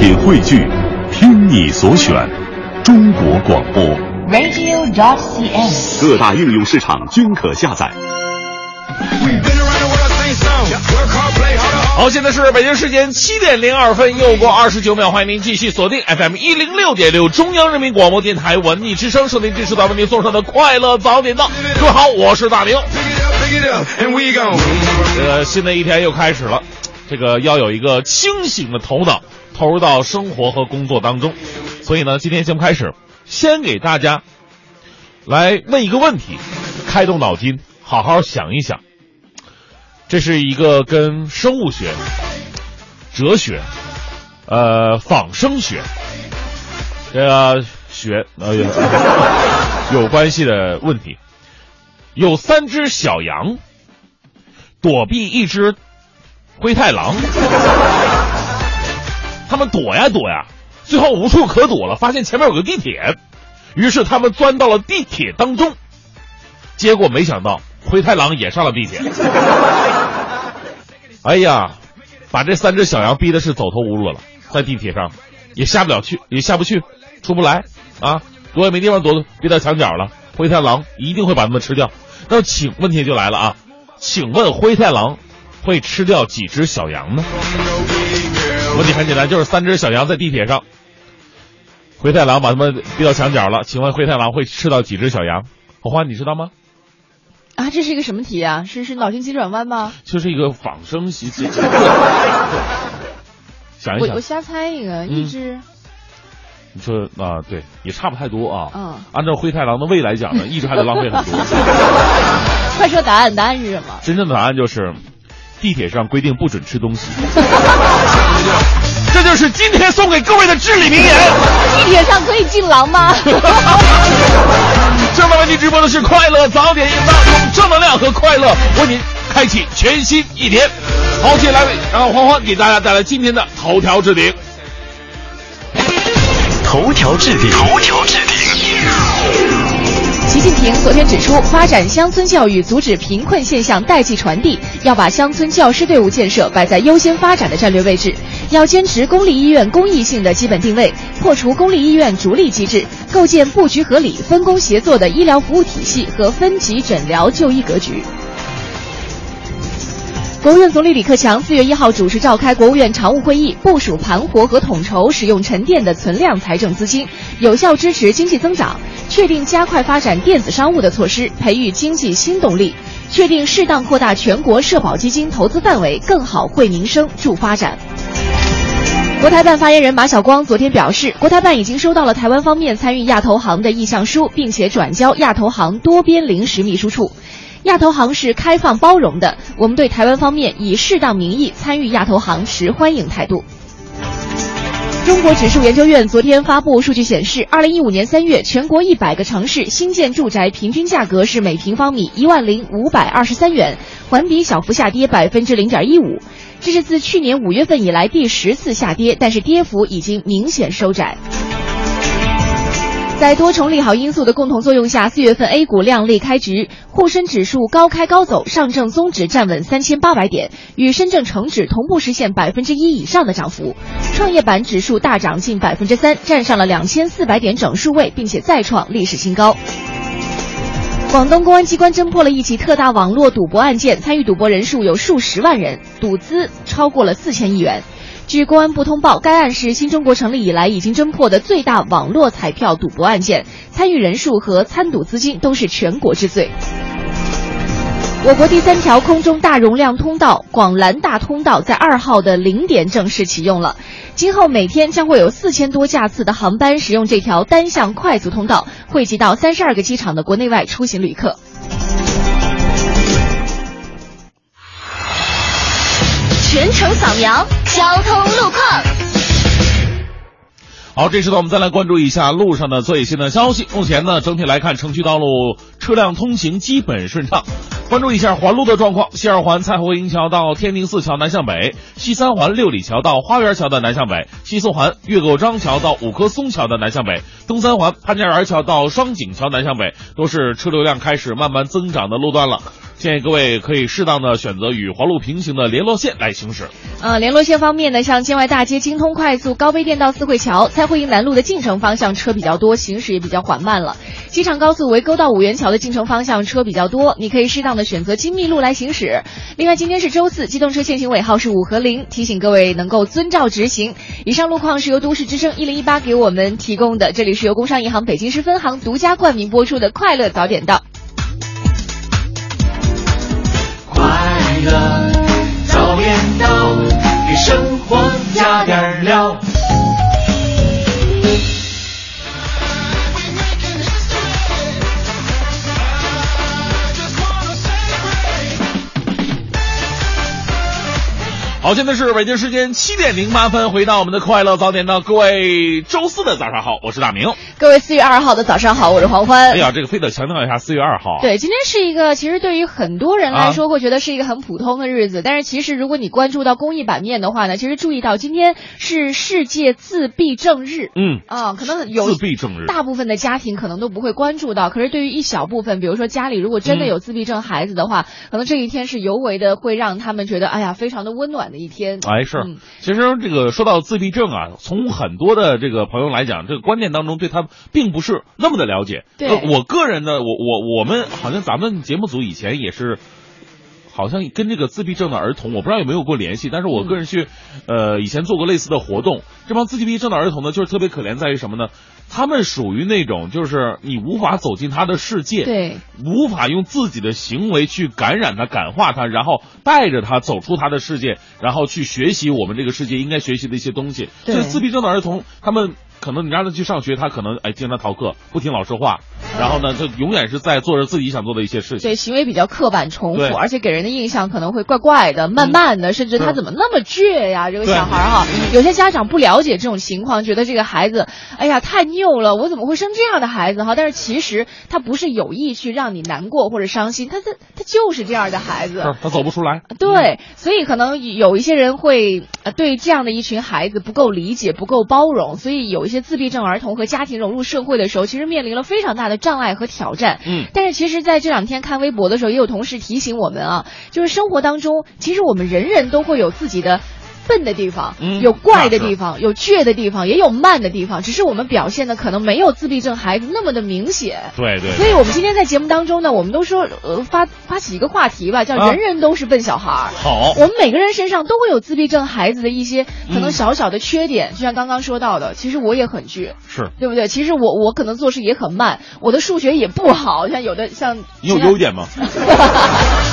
品汇聚，听你所选，中国广播。radio.cn。各大应用市场均可下载。好，现在是北京时间七点零二分，又过二十九秒，欢迎您继续锁定 FM 一零六点六中央人民广播电台文艺之声，收听这时段为您送上的快乐早点到。各位好，我是大明。这个新的一天又开始了，这个要有一个清醒的头脑投入到生活和工作当中。所以呢，今天节目开始，先给大家来问一个问题，开动脑筋，好好想一想。这是一个跟生物学、哲学、呃仿生学这个学有关系的问题。有三只小羊躲避一只灰太狼，他们躲呀躲呀，最后无处可躲了，发现前面有个地铁，于是他们钻到了地铁当中，结果没想到灰太狼也上了地铁。哎呀，把这三只小羊逼的是走投无路了，在地铁上也下不了去，也下不去，出不来啊，躲也没地方躲，逼到墙角了。灰太狼一定会把它们吃掉。那请问题就来了啊，请问灰太狼会吃掉几只小羊呢？问题很简单，就是三只小羊在地铁上，灰太狼把它们逼到墙角了。请问灰太狼会吃到几只小羊？火花，你知道吗？啊，这是一个什么题啊？是是脑筋急转弯吗？就是一个仿生习题。想一想我我，瞎猜一个，一只。你说啊，对，也差不太多啊。嗯。按照灰太狼的胃来讲呢，一直还得浪费很多。快说答案，答案是什么？真正的答案就是，地铁上规定不准吃东西。这就是今天送给各位的至理名言。地铁上可以进狼吗？正在为您直播的是快乐早点营造，用正能量和快乐为您开启全新一天。好，接下来让欢欢给大家带来今天的头条置顶。头条置顶，头条置顶。习近平昨天指出，发展乡村教育，阻止贫困现象代际传递，要把乡村教师队伍建设摆在优先发展的战略位置，要坚持公立医院公益性的基本定位，破除公立医院逐利机制，构建布局合理、分工协作的医疗服务体系和分级诊疗就医格局。国务院总理李克强四月一号主持召开国务院常务会议，部署盘活和统筹使用沉淀的存量财政资金，有效支持经济增长，确定加快发展电子商务的措施，培育经济新动力，确定适当扩大全国社保基金投资范围，更好惠民生、助发展。国台办发言人马晓光昨天表示，国台办已经收到了台湾方面参与亚投行的意向书，并且转交亚投行多边临时秘书处。亚投行是开放包容的，我们对台湾方面以适当名义参与亚投行持欢迎态度。中国指数研究院昨天发布数据显示，二零一五年三月，全国一百个城市新建住宅平均价格是每平方米一万零五百二十三元，环比小幅下跌百分之零点一五，这是自去年五月份以来第十次下跌，但是跌幅已经明显收窄。在多重利好因素的共同作用下，四月份 A 股亮丽开局，沪深指数高开高走，上证综指站稳三千八百点，与深证成指同步实现百分之一以上的涨幅。创业板指数大涨近百分之三，站上了两千四百点整数位，并且再创历史新高。广东公安机关侦破了一起特大网络赌博案件，参与赌博人数有数十万人，赌资超过了四千亿元。据公安部通报，该案是新中国成立以来已经侦破的最大网络彩票赌博案件，参与人数和参赌资金都是全国之最。我国第三条空中大容量通道广兰大通道在二号的零点正式启用了，今后每天将会有四千多架次的航班使用这条单向快速通道，汇集到三十二个机场的国内外出行旅客。全程扫描交通路况。好，这时呢，我们再来关注一下路上的最新的消息。目前呢，整体来看，城区道路车辆通行基本顺畅。关注一下环路的状况：西二环蔡侯营桥到天宁寺桥南向北，西三环六里桥到花园桥的南向北，西四环岳构章桥到五棵松桥的南向北，东三环潘家园桥到双井桥南向北，都是车流量开始慢慢增长的路段了。建议各位可以适当的选择与环路平行的联络线来行驶。呃，联络线方面呢，像建外大街、京通快速、高碑店到四惠桥、蔡慧营南路的进城方向车比较多，行驶也比较缓慢了。机场高速围沟到五元桥的进城方向车比较多，你可以适当的选择金密路来行驶。另外，今天是周四，机动车限行尾号是五和零，提醒各位能够遵照执行。以上路况是由都市之声一零一八给我们提供的，这里是由工商银行北京市分行独家冠名播出的《快乐早点到》。早点到，给生活加点料。好，现在是北京时间七点零八分，回到我们的快乐早点到，各位周四的早上好，我是大明。各位四月二号的早上好，我是黄欢。哎呀，这个非得强调一下，四月二号。对，今天是一个其实对于很多人来说会觉得是一个很普通的日子，啊、但是其实如果你关注到公益版面的话呢，其实注意到今天是世界自闭症日。嗯啊，可能有自闭症日，大部分的家庭可能都不会关注到，可是对于一小部分，比如说家里如果真的有自闭症孩子的话，嗯、可能这一天是尤为的会让他们觉得，哎呀，非常的温暖的一天。哎，是，嗯、其实这个说到自闭症啊，从很多的这个朋友来讲，这个观念当中对他并不是。那么的了解，对、呃，我个人呢，我我我们好像咱们节目组以前也是，好像跟这个自闭症的儿童，我不知道有没有过联系，但是我个人去，嗯、呃，以前做过类似的活动。这帮自闭症的儿童呢，就是特别可怜在于什么呢？他们属于那种就是你无法走进他的世界，对，无法用自己的行为去感染他、感化他，然后带着他走出他的世界，然后去学习我们这个世界应该学习的一些东西。对，所以自闭症的儿童，他们。可能你让他去上学，他可能哎经常逃课，不听老师话，然后呢，就永远是在做着自己想做的一些事情。对，行为比较刻板重复，而且给人的印象可能会怪怪的、慢慢的，嗯、甚至他怎么那么倔呀？这个小孩哈，有些家长不了解这种情况，觉得这个孩子，哎呀太拗了，我怎么会生这样的孩子哈？但是其实他不是有意去让你难过或者伤心，他他他就是这样的孩子，他走不出来。对，所以可能有一些人会对这样的一群孩子不够理解、不够包容，所以有。一些自闭症儿童和家庭融入社会的时候，其实面临了非常大的障碍和挑战。嗯，但是其实在这两天看微博的时候，也有同事提醒我们啊，就是生活当中，其实我们人人都会有自己的。笨的地方，嗯、有怪的地方，有倔的地方，也有慢的地方，只是我们表现的可能没有自闭症孩子那么的明显。对对。所以我们今天在节目当中呢，我们都说呃发发起一个话题吧，叫“人人都是笨小孩”。啊、好。我们每个人身上都会有自闭症孩子的一些可能小小的缺点，嗯、就像刚刚说到的，其实我也很倔，是对不对？其实我我可能做事也很慢，我的数学也不好，像有的像。你有优点吗？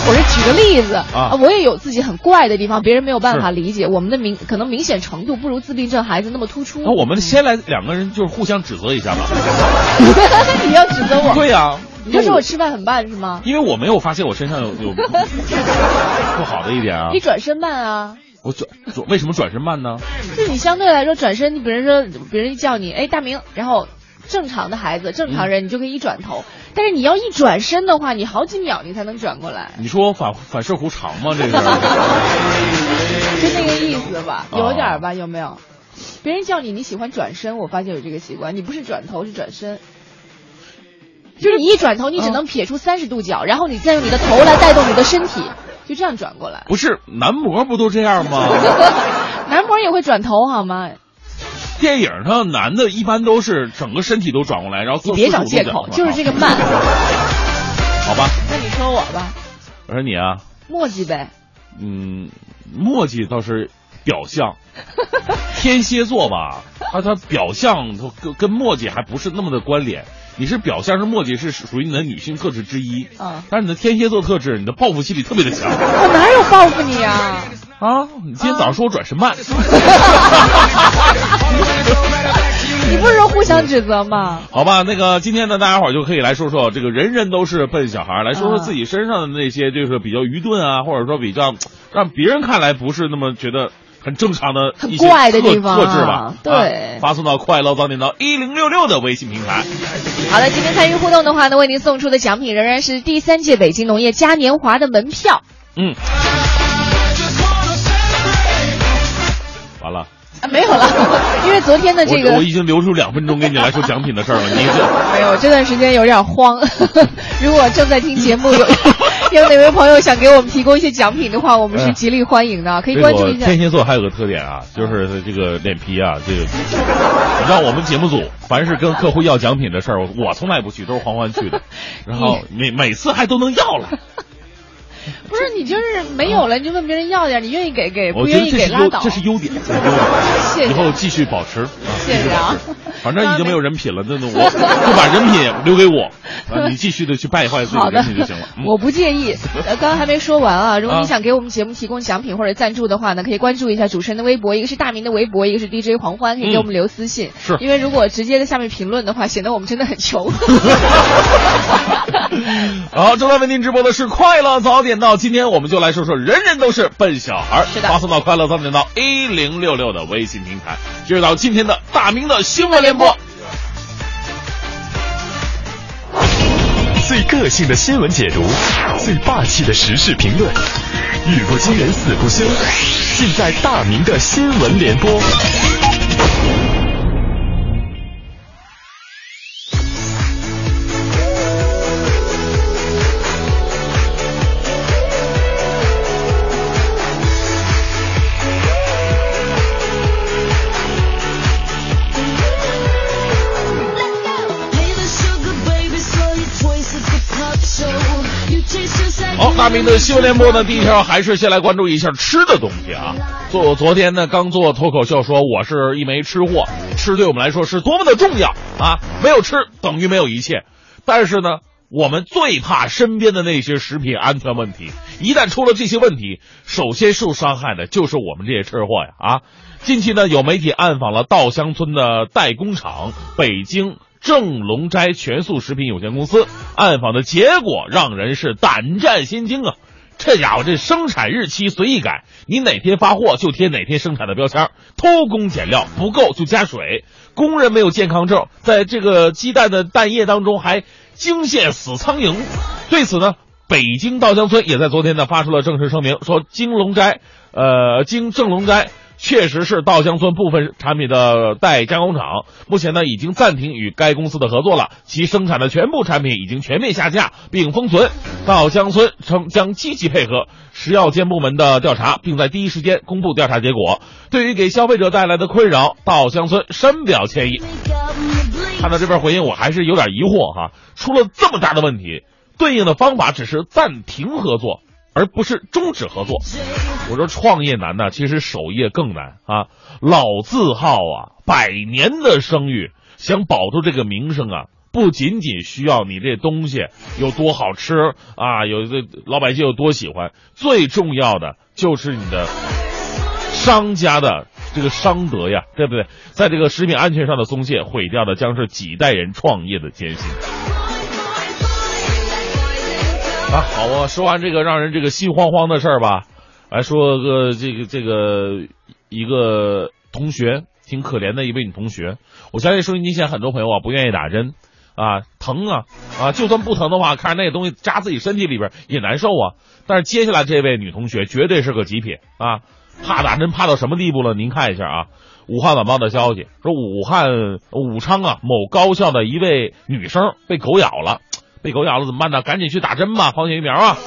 我是举个例子啊，我也有自己很怪的地方，别人没有办法理解。我们的明可能明显程度不如自闭症孩子那么突出。那我们先来两个人就是互相指责一下吧。你要指责我？对呀、啊，你就说我吃饭很慢是吗？因为我没有发现我身上有 有不好的一点啊。你转身慢啊。我转转为什么转身慢呢？就你相对来说转身，你比如说别人一叫你，哎，大明，然后。正常的孩子，正常人，你就可以一转头。嗯、但是你要一转身的话，你好几秒你才能转过来。你说我反反射弧长吗？这个 就那个意思吧，有点吧，有没有？别人叫你，你喜欢转身，我发现有这个习惯。你不是转头，是转身。就是你一转头，你只能撇出三十度角，然后你再用你的头来带动你的身体，就这样转过来。不是男模不都这样吗？男模也会转头好吗？电影上男的一般都是整个身体都转过来，然后你别找借口，就是这个慢。好吧。那你说我吧。我说你啊。墨迹呗。嗯，墨迹倒是表象。天蝎座吧，他他表象跟跟墨迹还不是那么的关联。你是表象是墨迹是属于你的女性特质之一，嗯，但是你的天蝎座特质，你的报复心理特别的强。我哪有报复你啊？啊！你今天早上说我转身慢，你不是说互相指责吗？好吧，那个今天呢，大家伙就可以来说说这个人人都是笨小孩，来说说自己身上的那些就是比较愚钝啊，或者说比较让别人看来不是那么觉得很正常的很怪的地方特质吧？对、啊，发送到快乐早点到一零六六的微信平台。好的，今天参与互动的话呢，为您送出的奖品仍然是第三届北京农业嘉年华的门票。嗯。完了，啊，没有了，因为昨天的这个我我已经留出两分钟给你来说奖品的事儿了，你这 没有，这段时间有点慌。如果正在听节目有有哪位朋友想给我们提供一些奖品的话，我们是极力欢迎的，可以关注一下。天蝎座还有个特点啊，就是这个脸皮啊，这个你知道我们节目组凡是跟客户要奖品的事儿，我我从来不去，都是黄欢去的，然后每每次还都能要来。不是你就是没有了，你就问别人要点，你愿意给给，不愿意给拉倒。这是优点，这是优点。谢谢以后继续保持，啊谢谢啊。反正已经没有人品了，那那我 就把人品留给我，啊，你继续的去败坏自己的人品就行了。嗯，我不介意。呃，刚刚还没说完啊，如果啊你想给我们节目提供奖品或者赞助的话呢，可以关注一下主持人的微博，一个是大明的微博，一个是 DJ 黄欢，可以给我们留私信。嗯是因为如果直接在下面评论的话，显得我们真的很穷。好，正在为您直播的是快乐早点到，今天我们就来说说人人都是笨小孩，是的发送到快乐早点到 A 零六六的微信平台，进入到今天的大明的新闻联播。最个性的新闻解读，最霸气的时事评论，语不惊人死不休，尽在大明的新闻联播。大明的新闻联播呢，第一条还是先来关注一下吃的东西啊。做昨天呢，刚做脱口秀说我是一枚吃货，吃对我们来说是多么的重要啊！没有吃等于没有一切。但是呢，我们最怕身边的那些食品安全问题，一旦出了这些问题，首先受伤害的就是我们这些吃货呀啊！近期呢，有媒体暗访了稻香村的代工厂北京正龙斋全素食品有限公司，暗访的结果让人是胆战心惊啊！这家伙这生产日期随意改，你哪天发货就贴哪天生产的标签，偷工减料不够就加水，工人没有健康证，在这个鸡蛋的蛋液当中还惊现死苍蝇。对此呢，北京稻香村也在昨天呢发出了正式声明，说京龙斋，呃，京正龙斋。确实是稻香村部分产品的代加工厂，目前呢已经暂停与该公司的合作了，其生产的全部产品已经全面下架并封存。稻香村称将积极配合食药监部门的调查，并在第一时间公布调查结果。对于给消费者带来的困扰，稻香村深表歉意。看到这边回应，我还是有点疑惑哈，出了这么大的问题，对应的方法只是暂停合作。而不是终止合作。我说创业难呐，其实守业更难啊！老字号啊，百年的声誉，想保住这个名声啊，不仅仅需要你这东西有多好吃啊，有这老百姓有多喜欢，最重要的就是你的商家的这个商德呀，对不对？在这个食品安全上的松懈，毁掉的将是几代人创业的艰辛。啊，好啊！说完这个让人这个心慌慌的事儿吧，来说个这个这个一个同学挺可怜的一位女同学。我相信收音机前很多朋友啊不愿意打针啊，疼啊啊！就算不疼的话，看着那个东西扎自己身体里边也难受啊。但是接下来这位女同学绝对是个极品啊，怕打针怕到什么地步了？您看一下啊，武汉晚报的消息说，武汉武昌啊某高校的一位女生被狗咬了。被狗咬了怎么办呢？赶紧去打针吧，狂犬疫苗啊！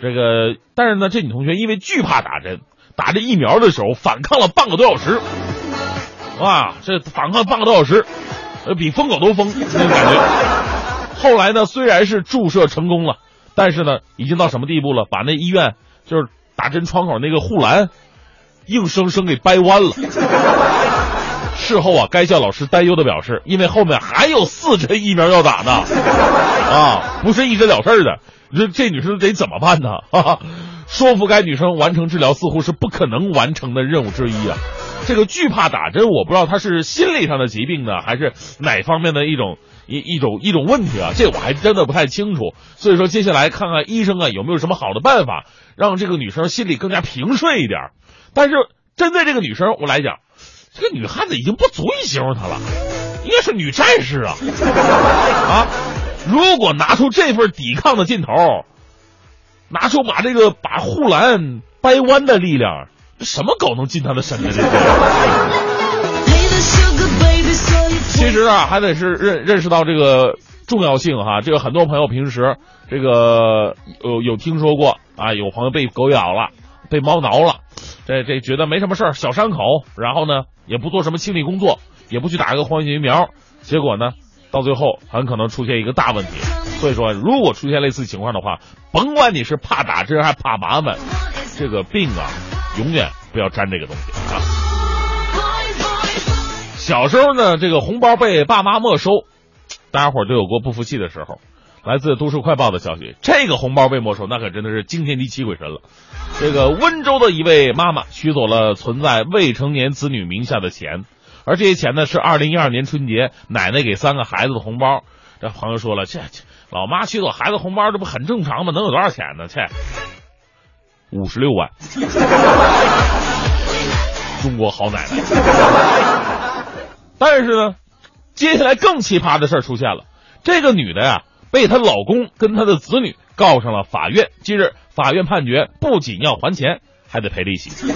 这个，但是呢，这女同学因为惧怕打针，打这疫苗的时候反抗了半个多小时，哇，这反抗半个多小时，呃，比疯狗都疯那种感觉。后来呢，虽然是注射成功了，但是呢，已经到什么地步了？把那医院就是打针窗口那个护栏，硬生生给掰弯了。事后啊，该校老师担忧的表示，因为后面还有四针疫苗要打呢，啊，不是一针了事的。你说这女生得怎么办呢？哈哈，说服该女生完成治疗似乎是不可能完成的任务之一啊。这个惧怕打针，我不知道她是心理上的疾病呢，还是哪方面的一种一一种一种问题啊？这我还真的不太清楚。所以说，接下来看看医生啊有没有什么好的办法，让这个女生心里更加平顺一点。但是针对这个女生，我来讲。这个女汉子已经不足以形容她了，应该是女战士啊！啊，如果拿出这份抵抗的劲头，拿出把这个把护栏掰弯的力量，什么狗能进她的身呢？这其。实啊，还得是认认识到这个重要性哈。这个很多朋友平时这个有有听说过啊，有朋友被狗咬了，被猫挠了，这这觉得没什么事儿，小伤口，然后呢也不做什么清理工作，也不去打一个狂犬疫苗，结果呢到最后很可能出现一个大问题。所以说，如果出现类似情况的话，甭管你是怕打针还怕麻烦，这个病啊，永远不要沾这个东西啊。小时候呢，这个红包被爸妈没收，大家伙儿都有过不服气的时候。来自《都市快报》的消息，这个红包被没收，那可真的是惊天地泣鬼神了。这个温州的一位妈妈取走了存在未成年子女名下的钱，而这些钱呢是二零一二年春节奶奶给三个孩子的红包。这朋友说了，这这老妈取走孩子红包，这不很正常吗？能有多少钱呢？切，五十六万，中国好奶奶。但是呢，接下来更奇葩的事儿出现了。这个女的呀，被她老公跟她的子女告上了法院。近日，法院判决不仅要还钱，还得赔利息。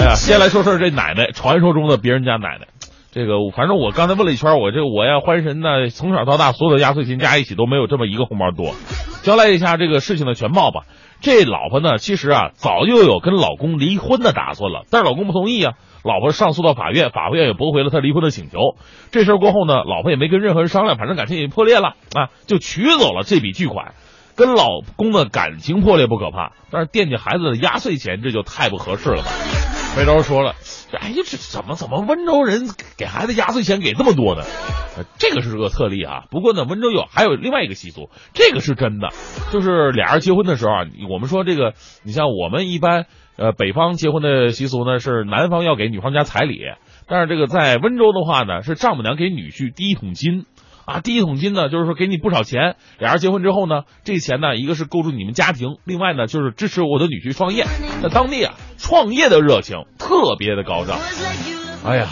哎呀，先来说说这奶奶，传说中的别人家奶奶。这个反正我刚才问了一圈，我这我呀欢神呢，从小到大所有的压岁钱加一起都没有这么一个红包多。交代一下这个事情的全貌吧。这老婆呢，其实啊早就有跟老公离婚的打算了，但是老公不同意啊。老婆上诉到法院，法院也驳回了他离婚的请求。这事儿过后呢，老婆也没跟任何人商量，反正感情也破裂了啊，就取走了这笔巨款。跟老公的感情破裂不可怕，但是惦记孩子的压岁钱，这就太不合适了吧？回头说了，哎呀，这怎么怎么温州人给孩子压岁钱给这么多呢？这个是个特例啊。不过呢，温州有还有另外一个习俗，这个是真的，就是俩人结婚的时候啊，我们说这个，你像我们一般。呃，北方结婚的习俗呢是男方要给女方家彩礼，但是这个在温州的话呢是丈母娘给女婿第一桶金，啊，第一桶金呢就是说给你不少钱，俩人结婚之后呢，这钱呢一个是构筑你们家庭，另外呢就是支持我的女婿创业，在当地啊创业的热情特别的高涨，哎呀，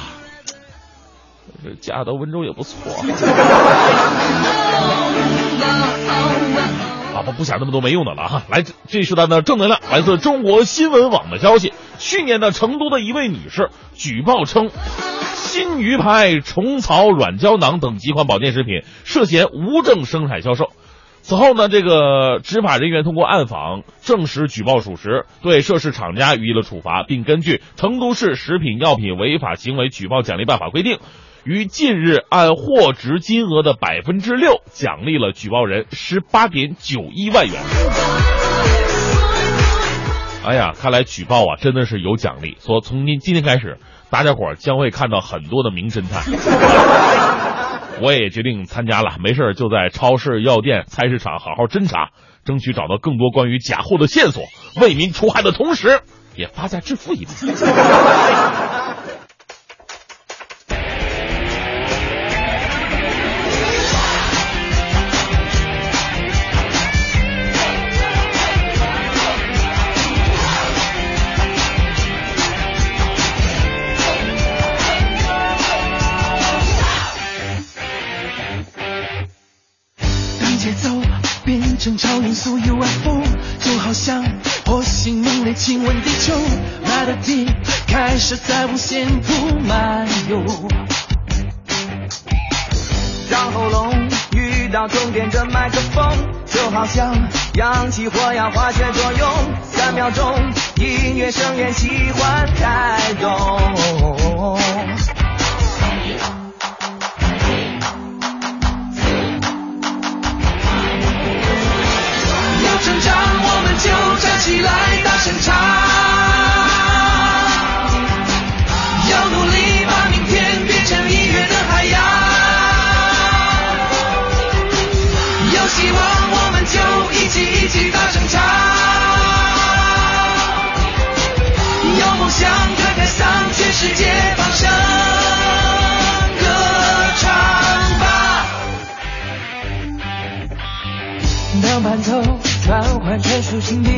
这嫁到温州也不错。啊，不不想那么多没用的了哈。来，这是咱的正能量，来自中国新闻网的消息。去年的成都的一位女士举报称，新鱼牌虫草软胶囊等几款保健食品涉嫌无证生产销售。此后呢，这个执法人员通过暗访证实举报属实，对涉事厂家予以了处罚，并根据《成都市食品药品违法行为举报奖励办法》规定。于近日按货值金额的百分之六奖励了举报人十八点九一万元。哎呀，看来举报啊真的是有奖励。说从今今天开始，大家伙将会看到很多的名侦探。我也决定参加了，没事就在超市、药店、菜市场好好侦查，争取找到更多关于假货的线索，为民除害的同时，也发家致富一把。超音速 UFO，就好像火星猛烈亲吻地球，Melody 开始在无限铺漫游，让喉咙遇到终点的麦克风，就好像氧气或氧化学作用，三秒钟音乐声源喜欢开动。起来，大声唱！要努力把明天变成音乐的海洋。有希望，我们就一起一起大声唱。有梦想，开开嗓，全世界放声歌唱吧。当伴奏。转换成抒情的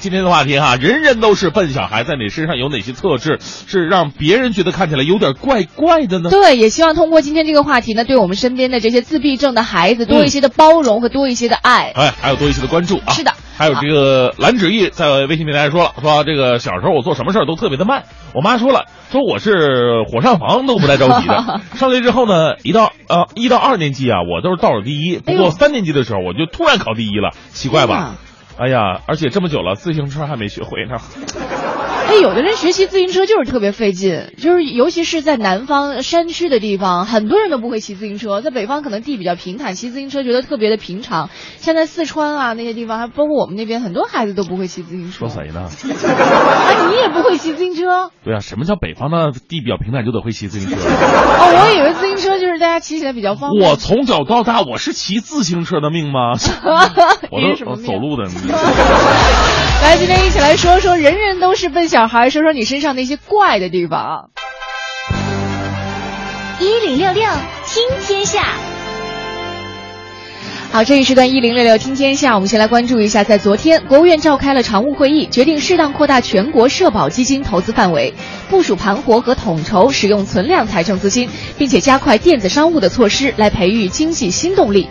今天的话题哈，人人都是笨小孩，在你身上有哪些特质是让别人觉得看起来有点怪怪的呢？对，也希望通过今天这个话题呢，对我们身边的这些自闭症的孩子多一些的包容和多一些的爱。哎，还有多一些的关注啊。是的。还有这个蓝芷意在微信平台说了，说这个小时候我做什么事儿都特别的慢。我妈说了，说我是火上房都不带着急的。上学之后呢，一到呃一到二年级啊，我都是倒数第一。不过三年级的时候，我就突然考第一了，奇怪吧？哎呀，而且这么久了，自行车还没学会呢。哎，有的人学习自行车就是特别费劲，就是尤其是在南方山区的地方，很多人都不会骑自行车。在北方可能地比较平坦，骑自行车觉得特别的平常。像在四川啊那些地方，还包括我们那边，很多孩子都不会骑自行车。说谁呢？啊，你也不会骑自行车？对啊，什么叫北方的地比较平坦就得会骑自行车？哦，我以为自行车就是大家骑起来比较方便。我从小到大我是骑自行车的命吗？我都走路的。来，今天一起来说说，人人都是奔小孩，说说你身上那些怪的地方。一零六六听天下。好，这一时段一零六六听天下，我们先来关注一下，在昨天，国务院召开了常务会议，决定适当扩大全国社保基金投资范围，部署盘活和统筹使用存量财政资金，并且加快电子商务的措施，来培育经济新动力。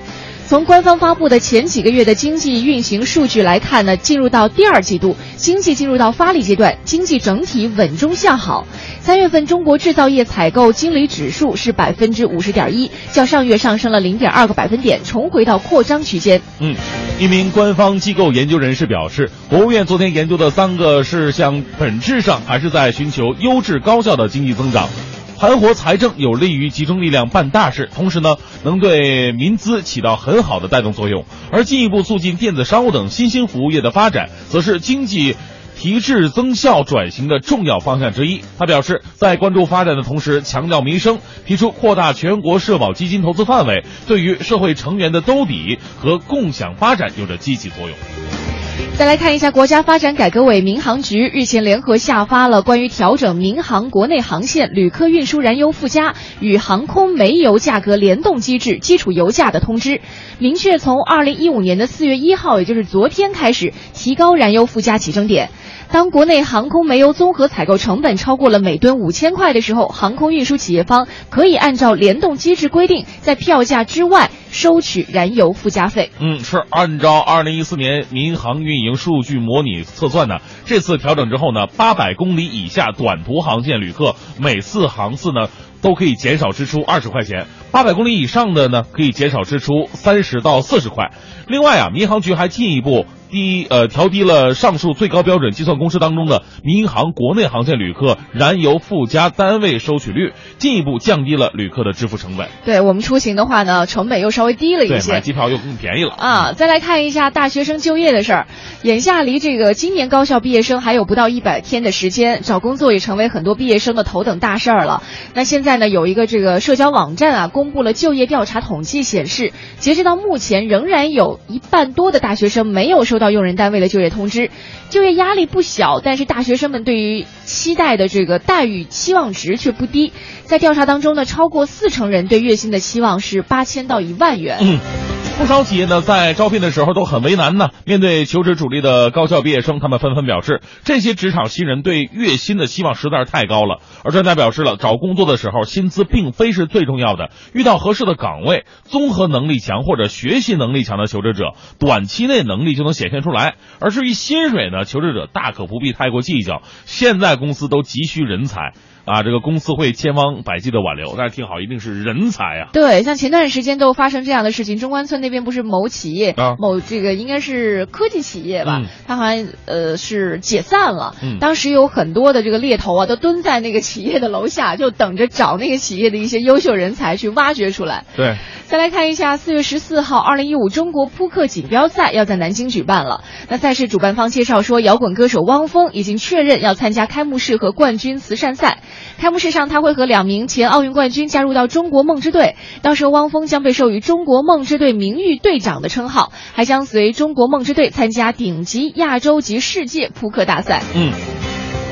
从官方发布的前几个月的经济运行数据来看呢，进入到第二季度，经济进入到发力阶段，经济整体稳中向好。三月份中国制造业采购经理指数是百分之五十点一，较上月上升了零点二个百分点，重回到扩张区间。嗯，一名官方机构研究人士表示，国务院昨天研究的三个事项，本质上还是在寻求优质高效的经济增长。盘活财政有利于集中力量办大事，同时呢，能对民资起到很好的带动作用。而进一步促进电子商务等新兴服务业的发展，则是经济提质增效转型的重要方向之一。他表示，在关注发展的同时，强调民生，提出扩大全国社保基金投资范围，对于社会成员的兜底和共享发展有着积极作用。再来看一下，国家发展改革委民航局日前联合下发了关于调整民航国内航线旅客运输燃油附加与航空煤油价格联动机制基础油价的通知，明确从二零一五年的四月一号，也就是昨天开始，提高燃油附加起征点。当国内航空煤油综合采购成本超过了每吨五千块的时候，航空运输企业方可以按照联动机制规定，在票价之外收取燃油附加费。嗯，是按照二零一四年民航运营数据模拟测算呢，这次调整之后呢，八百公里以下短途航线旅客每次航次呢都可以减少支出二十块钱，八百公里以上的呢可以减少支出三十到四十块。另外啊，民航局还进一步。低呃调低了上述最高标准计算公式当中的民航国内航线旅客燃油附加单位收取率，进一步降低了旅客的支付成本。对我们出行的话呢，成本又稍微低了一些，买机票又更便宜了啊。再来看一下大学生就业的事儿，眼下离这个今年高校毕业生还有不到一百天的时间，找工作也成为很多毕业生的头等大事儿了。那现在呢，有一个这个社交网站啊，公布了就业调查统计显示，截止到目前，仍然有一半多的大学生没有收。到用人单位的就业通知，就业压力不小，但是大学生们对于期待的这个待遇期望值却不低。在调查当中呢，超过四成人对月薪的期望是八千到一万元。嗯，不少企业呢在招聘的时候都很为难呢。面对求职主力的高校毕业生，他们纷纷表示，这些职场新人对月薪的期望实在是太高了。而专家表示了，找工作的时候薪资并非是最重要的，遇到合适的岗位，综合能力强或者学习能力强的求职者，短期内能力就能显现出来。而至于薪水呢，求职者大可不必太过计较。现在公司都急需人才。啊，这个公司会千方百计的挽留，但是听好，一定是人才啊！对，像前段时间都发生这样的事情，中关村那边不是某企业，啊、某这个应该是科技企业吧，它好像呃是解散了。嗯，当时有很多的这个猎头啊，都蹲在那个企业的楼下，就等着找那个企业的一些优秀人才去挖掘出来。对，再来看一下，四月十四号，二零一五中国扑克锦标赛要在南京举办了。那赛事主办方介绍说，摇滚歌手汪峰已经确认要参加开幕式和冠军慈善赛。开幕式上，他会和两名前奥运冠军加入到中国梦之队，到时候汪峰将被授予中国梦之队名誉队长的称号，还将随中国梦之队参加顶级亚洲及世界扑克大赛。嗯。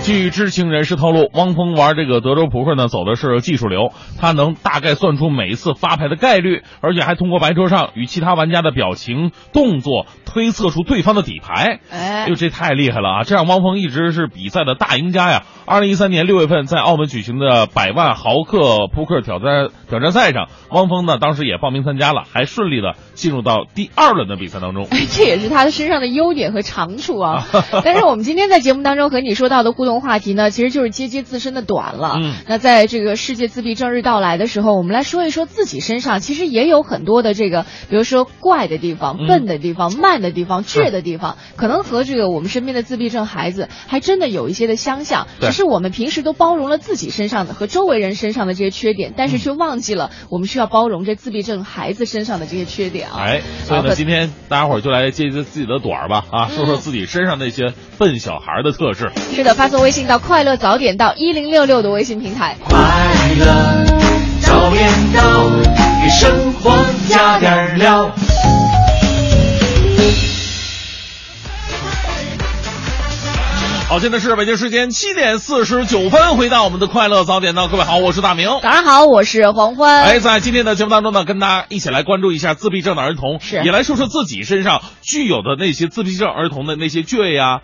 据知情人士透露，汪峰玩这个德州扑克呢，走的是技术流，他能大概算出每一次发牌的概率，而且还通过白桌上与其他玩家的表情、动作推测出对方的底牌。哎呦，这太厉害了啊！这让汪峰一直是比赛的大赢家呀。二零一三年六月份，在澳门举行的百万豪客扑克挑战挑战赛上，汪峰呢当时也报名参加了，还顺利的进入到第二轮的比赛当中。这也是他的身上的优点和长处啊。但是我们今天在节目当中和你说到的互动话题呢，其实就是接接自身的短了。嗯那在这个世界自闭症日到来的时候，我们来说一说自己身上其实也有很多的这个，比如说怪的地方、嗯笨的地方、慢的地方、倔的地方，可能和这个我们身边的自闭症孩子还真的有一些的相像。对只是我们平时都包容了自己身上的和周围人身上的这些缺点，但嗯是却忘记了我们需要包容这自闭症孩子身上的这些缺点啊。哎，所以呢，今天大家伙儿就来接接自己的短儿吧，啊，说说自己身上那些笨小孩儿的特质。是的，发送微信到“快乐早点到一零六六”的微信平台。快乐早点到，给生活加点料。好，现在是北京时间七点四十九分，回到我们的快乐早点到，各位好，我是大明。早上好，我是黄欢。哎，在今天的节目当中呢，跟大家一起来关注一下自闭症的儿童，是也来说说自己身上具有的那些自闭症儿童的那些倔呀、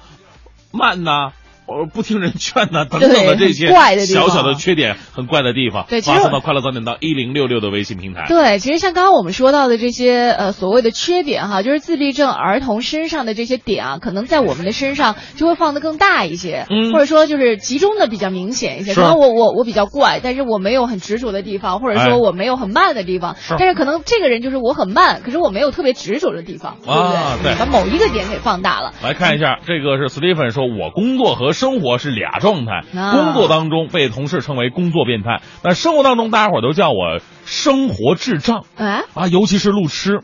慢呐、呃，不听人劝呐、等等的这些怪的小小的缺点，很怪的地方，对发送到快乐早点到一零六六的微信平台。对，其实像刚刚我们说到的这些呃所谓的缺点哈，就是自闭症儿童身上的这些点啊，可能在我们的身上就会放得更大一些，嗯或者说就是集中的比较明显一些。可能我我我比较怪，但是我没有很执着的地方，或者哎说我没有很慢的地方，是但是可能这个人就是我很慢，可是我没有特别执着的地方，对不啊对把某一个点给放大了。来看一下，这个是 Stephen 说，我工作和生活是俩状态。啊工作当中被同事称为工作变态，但生活当中大家伙都叫我生活智障哎，啊，尤其是路痴，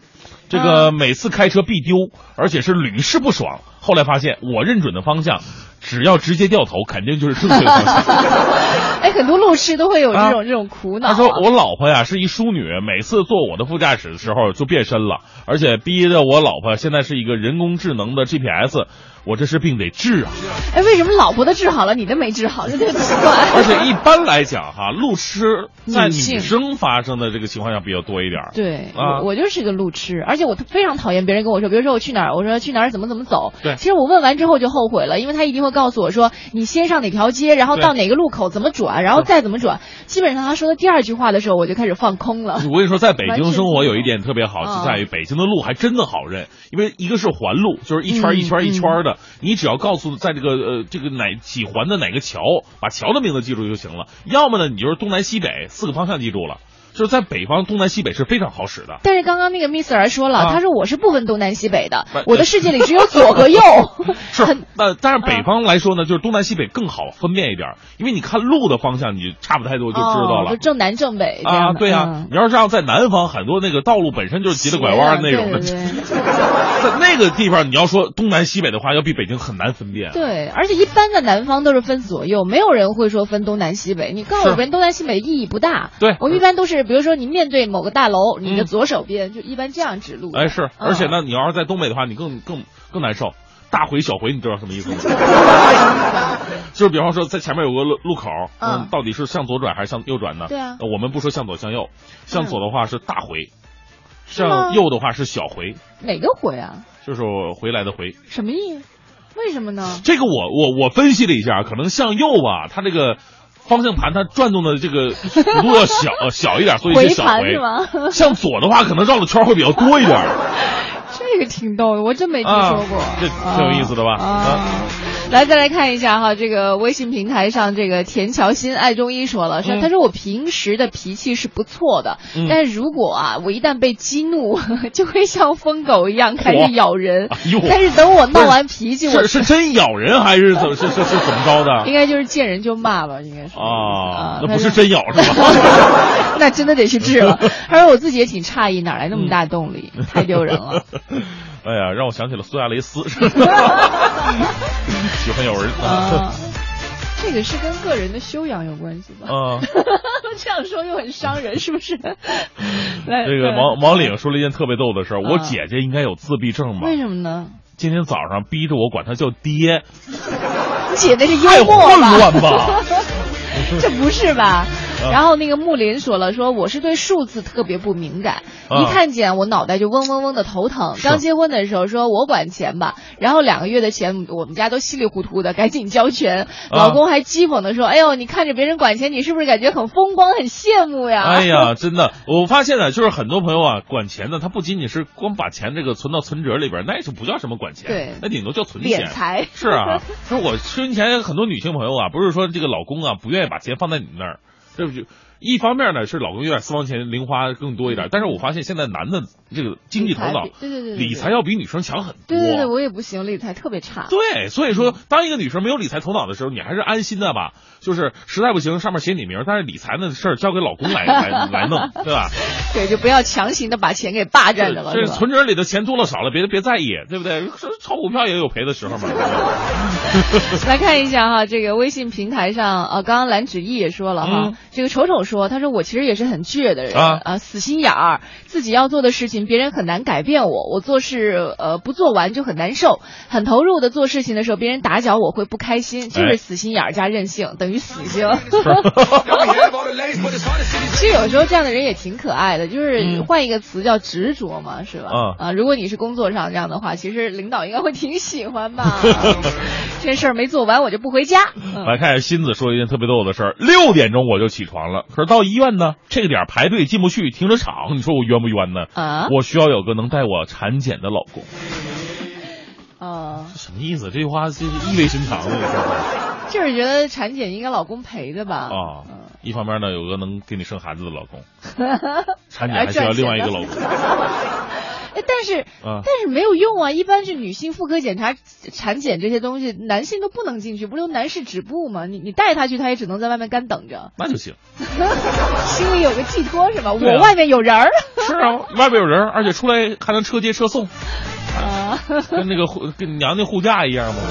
这个每次开车必丢，而且是屡试不爽。后来发现，我认准的方向，只要直接掉头，肯定就是正确的方向。哎，很多路痴都会有这种、啊这种苦恼、啊。他说我老婆呀是一淑女，每次坐我的副驾驶的时候就变身了，而且逼着我老婆现在是一个人工智能的 GPS，我这是病得治啊！哎，为什么老婆的治好了，你的没治好？这特别奇怪。而且一般来讲哈，路痴在女生发生的这个情况下比较多一点儿。对，啊我我就是个路痴，而且我非常讨厌别人跟我说，比如说我去哪儿，我说去哪儿怎么怎么走。对其实我问完之后就后悔了，因为他一定会告诉我说你先上哪条街，然后到哪个路口怎么转，然后再怎么转。基本上他说的第二句话的时候，我就开始放空了。我跟你说，在北京生活有一点特别好，嗯就在于北京的路还真的好认，因为一个是环路，就是一圈一圈儿一圈儿你只要告诉在这个呃这个哪几环的哪个桥，把桥的名字记住就行了。要么呢，你就是东南西北四个方向记住了，就是在北方东南西北是非常好使的。但是刚刚那个 Miss 儿说了，啊他说我是不分东南西北的不，我的世界里只有左和右。是很，那但是北方来说呢，就是东南西北更好分辨一点儿，因为你看路的方向，你差不太多就知道了哦就。正南正北这啊，对呀、嗯你要是让在南方，很多那个道路本身就是急了拐弯那种 在那个地方，你要说东南西北的话，要比北京很难分辨。对，而且一般的南方都是分左右，没有人会说分东南西北。你告诉我是分东南西北意义不大。对我们一般都是，比如说你面对某个大楼，你的嗯左手边就一般这样指路。哎，是，嗯而且呢，你要是在东北的话，你更更更难受。大回小回，你知道什么意思吗？就是比方说，在前面有个路路口，嗯到底是向左转还是向右转呢？对啊呃我们不说向左向右，向左的话是大回，向右的话是小回，哪个回啊？就是我回来的回。什么意思？为什么呢？这个我我我分析了一下，可能向右吧，它这个方向盘它转动的这个幅度要小呃 小一点，所以是小回回是。吗？向左的话，可能绕的圈会比较多一点。这个挺逗的，我真没听说过。啊这挺有意思的吧啊啊来，再来看一下哈，这个微信平台上，这个田乔欣爱中医说了，说、嗯他说我平时的脾气是不错的，嗯但是如果啊，我一旦被激怒，就会像疯狗一样开始咬人。但是等我闹完脾气，我是是真咬人还是怎么是是是怎么着的？应该就是见人就骂吧，应该是啊，那不是真咬是吧？那真的得去治了。他说我自己也挺诧异，哪来那么大动力，嗯太丢人了。哎呀，让我想起了苏亚雷斯，喜欢咬人啊啊。，这个是跟个人的修养有关系吧？啊，这样说又很伤人，是不是？来，这个来王王岭说了一件特别逗的事儿，我啊姐姐应该有自闭症吧？为什么呢？今天早上逼着我管她叫爹，你姐姐是幽默吧？这不是吧？啊 然后那个木林说了，说我是对数字特别不敏感，啊一看见我脑袋就嗡嗡嗡的头疼。刚结婚的时候说我管钱吧，然后两个月的钱我们家都稀里糊涂的，赶紧交全。啊老公还讥讽的说：“哎呦，你看着别人管钱，你是不是感觉很风光、很羡慕呀？”哎呀，真的，我发现呢，就是很多朋友啊，管钱呢，他不仅仅是光把钱这个存到存折里边，那就不叫什么管钱，对那顶多叫存钱。敛财是啊，说我存钱，很多女性朋友啊，不是说这个老公啊不愿意把钱放在你那儿，对不对？一方面呢是老公有点私房钱零花更多一点，但是我发现现在男的这个经济头脑对对对理财要比女生强很多。对对对，我也不行，理财特别差。对，所以说，当一个女生没有理财头脑的时候，你还是安心的吧。就是实在不行，上面写你名，但是理财的事儿交给老公来来来弄，对吧？对，就不要强行的把钱给霸占着了，这是？存折里的钱多了少了，别别在意，对不对？炒股票也有赔的时候嘛。来看一下哈，这个微信平台上，呃，刚刚蓝芷毅也说了哈，嗯这个丑丑说，他说我其实也是很倔的人啊死心眼儿，自己要做的事情别人很难改变我，我做事呃不做完就很难受，很投入的做事情的时候，别人打搅我会不开心，就是哎死心眼儿加任性等于死性。其实有时候这样的人也挺可爱的，就是嗯换一个词叫执着嘛，是吧？嗯啊，如果你是工作上这样的话，其实领导应该会挺喜欢吧。这事儿没做完我就不回家。嗯来看下新子说一件特别逗的事儿，六点钟我就起床了，可是到医院呢，这个点排队进不去，停车场，你说我冤不冤呢？啊我需要有个能带我产检的老公，啊，什么意思？这句话就是意味深长的这事儿 就是觉得产检应该老公陪着吧？啊。一方面呢，有个能给你生孩子的老公，嗯，产检还需要另外一个老公。哎，但是、啊但是没有用啊！一般是女性妇科检查、产检这些东西，男性都不能进去，不是有男士止步吗？你你带他去，他也只能在外面干等着，那就行。心里有个寄托是吧？啊我外面有人儿。是啊，外面有人，而且出来还能车接车送，啊，跟那个护跟娘娘护驾一样嘛。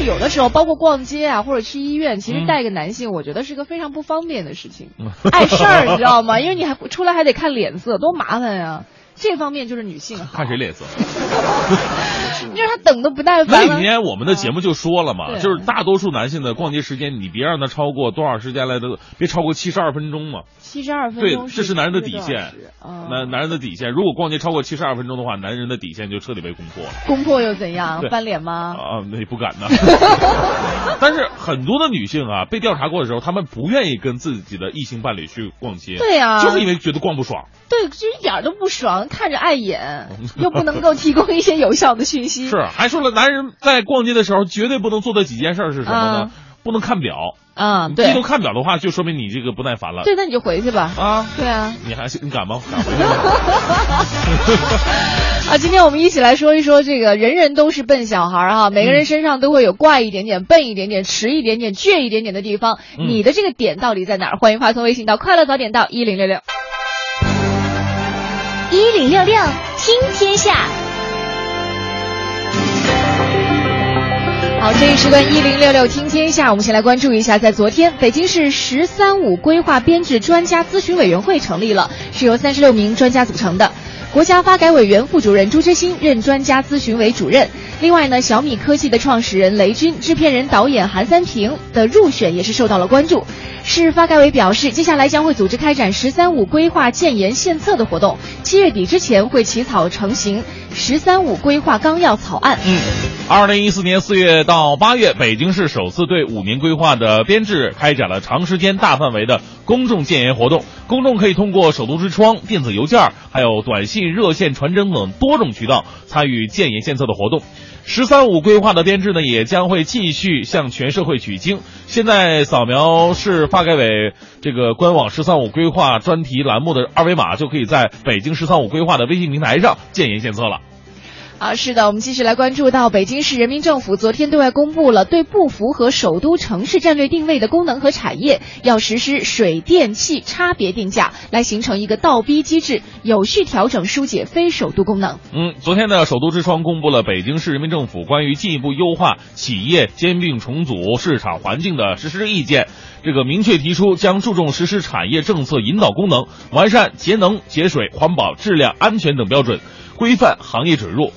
但有的时候，包括逛街啊，或者去医院，其实嗯带个男性，我觉得是个非常不方便的事情，碍事儿，你知道吗？因为你还出来还得看脸色，多麻烦呀、这方面就是女性好，看谁脸色。你让他等的不耐烦了。那天我们的节目就说了嘛，对就是大多数男性的逛街时间，你别让他超过多少时间来的，别超过七十二分钟嘛。七十二分对钟，这是男人的底线，嗯、男男人的底线，如果逛街超过七十二分钟的话，男人的底线就彻底被攻破了。攻破又怎样？翻脸吗？啊，那也不敢呢。但是很多的女性啊，被调查过的时候，她们不愿意跟自己的异性伴侣去逛街，对呀就是因为觉得逛不爽。对，就一点都不爽，看着碍眼，又不能够提供一些有效的讯息。是，还说了，男人在逛街的时候绝对不能做的几件事是什么呢？啊不能看表。啊，你对低头看表的话，就说明你这个不耐烦了。对，那你就回去吧。啊，对啊。你还你敢吗？敢回去吗？啊，今天我们一起来说一说这个人人都是笨小孩儿哈，每个人身上都会有怪一点点、笨一点点、迟一点点、倔一点点的地方。嗯你的这个点到底在哪儿？欢迎发送微信到快乐早点到一零六六。一零六六听天下，好，这一时段一零六六听天下，我们先来关注一下，在昨天，北京市“十三五”规划编制专家咨询委员会成立了，是由三十六名专家组成的。国家发改委原副主任朱之新任专家咨询委主任。另外呢，小米科技的创始人雷军、制片人、导演韩三平的入选也是受到了关注。市发改委表示，接下来将会组织开展“十三五”规划建言献策的活动，七月底之前会起草成型“十三五”规划纲要草案。嗯，二零一四年四月到八月，北京市首次对五年规划的编制开展了长时间、大范围的公众建言活动。公众可以通过首都之窗、电子邮件、还有短信、热线传真等多种渠道参与建言献策的活动。“十三五”规划的编制呢，也将会继续向全社会取经。现在扫描市发改委这个官网“十三五”规划专题栏目的二维码，就可以在北京“十三五”规划的微信平台上建言献策了。啊，是的，我们继续来关注到北京市人民政府昨天对外公布了对不符合首都城市战略定位的功能和产业，要实施水电气差别定价，来形成一个倒逼机制，有序调整疏解非首都功能。嗯，昨天呢，首都之窗公布了北京市人民政府关于进一步优化企业兼并重组市场环境的实施意见。这个明确提出，将注重实施产业政策引导功能，完善节能、节水、环保、质量、安全等标准，规范行业准入。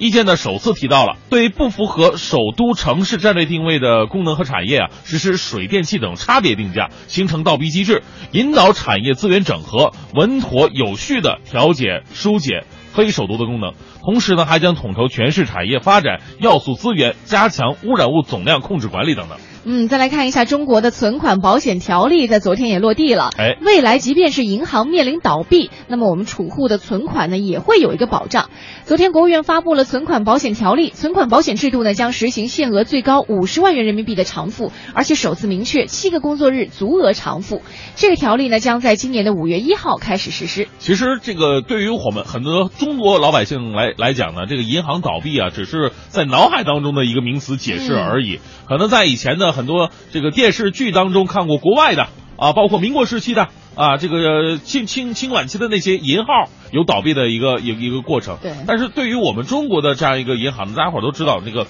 意见呢首次提到了对不符合首都城市战略定位的功能和产业啊，实施水电气等差别定价，形成倒逼机制，引导产业资源整合，稳妥有序的调节疏解非首都的功能。同时呢，还将统筹全市产业发展要素资源，加强污染物总量控制管理等等。嗯，再来看一下中国的存款保险条例，在昨天也落地了。哎未来即便是银行面临倒闭，那么我们储户的存款呢也会有一个保障。昨天国务院发布了存款保险条例，存款保险制度呢将实行限额最高五十万元人民币的偿付，而且首次明确七个工作日足额偿付。这个条例呢将在今年的五月一号开始实施。其实这个对于我们很多中国老百姓来来讲呢，这个银行倒闭啊，只是在脑海当中的一个名词解释而已。可能在以前的很多这个电视剧当中看过国外的啊，包括民国时期的啊，这个清清清晚期的那些银号有倒闭的一个一个一个过程。对但是对于我们中国的这样一个银行呢，大家伙儿都知道这个。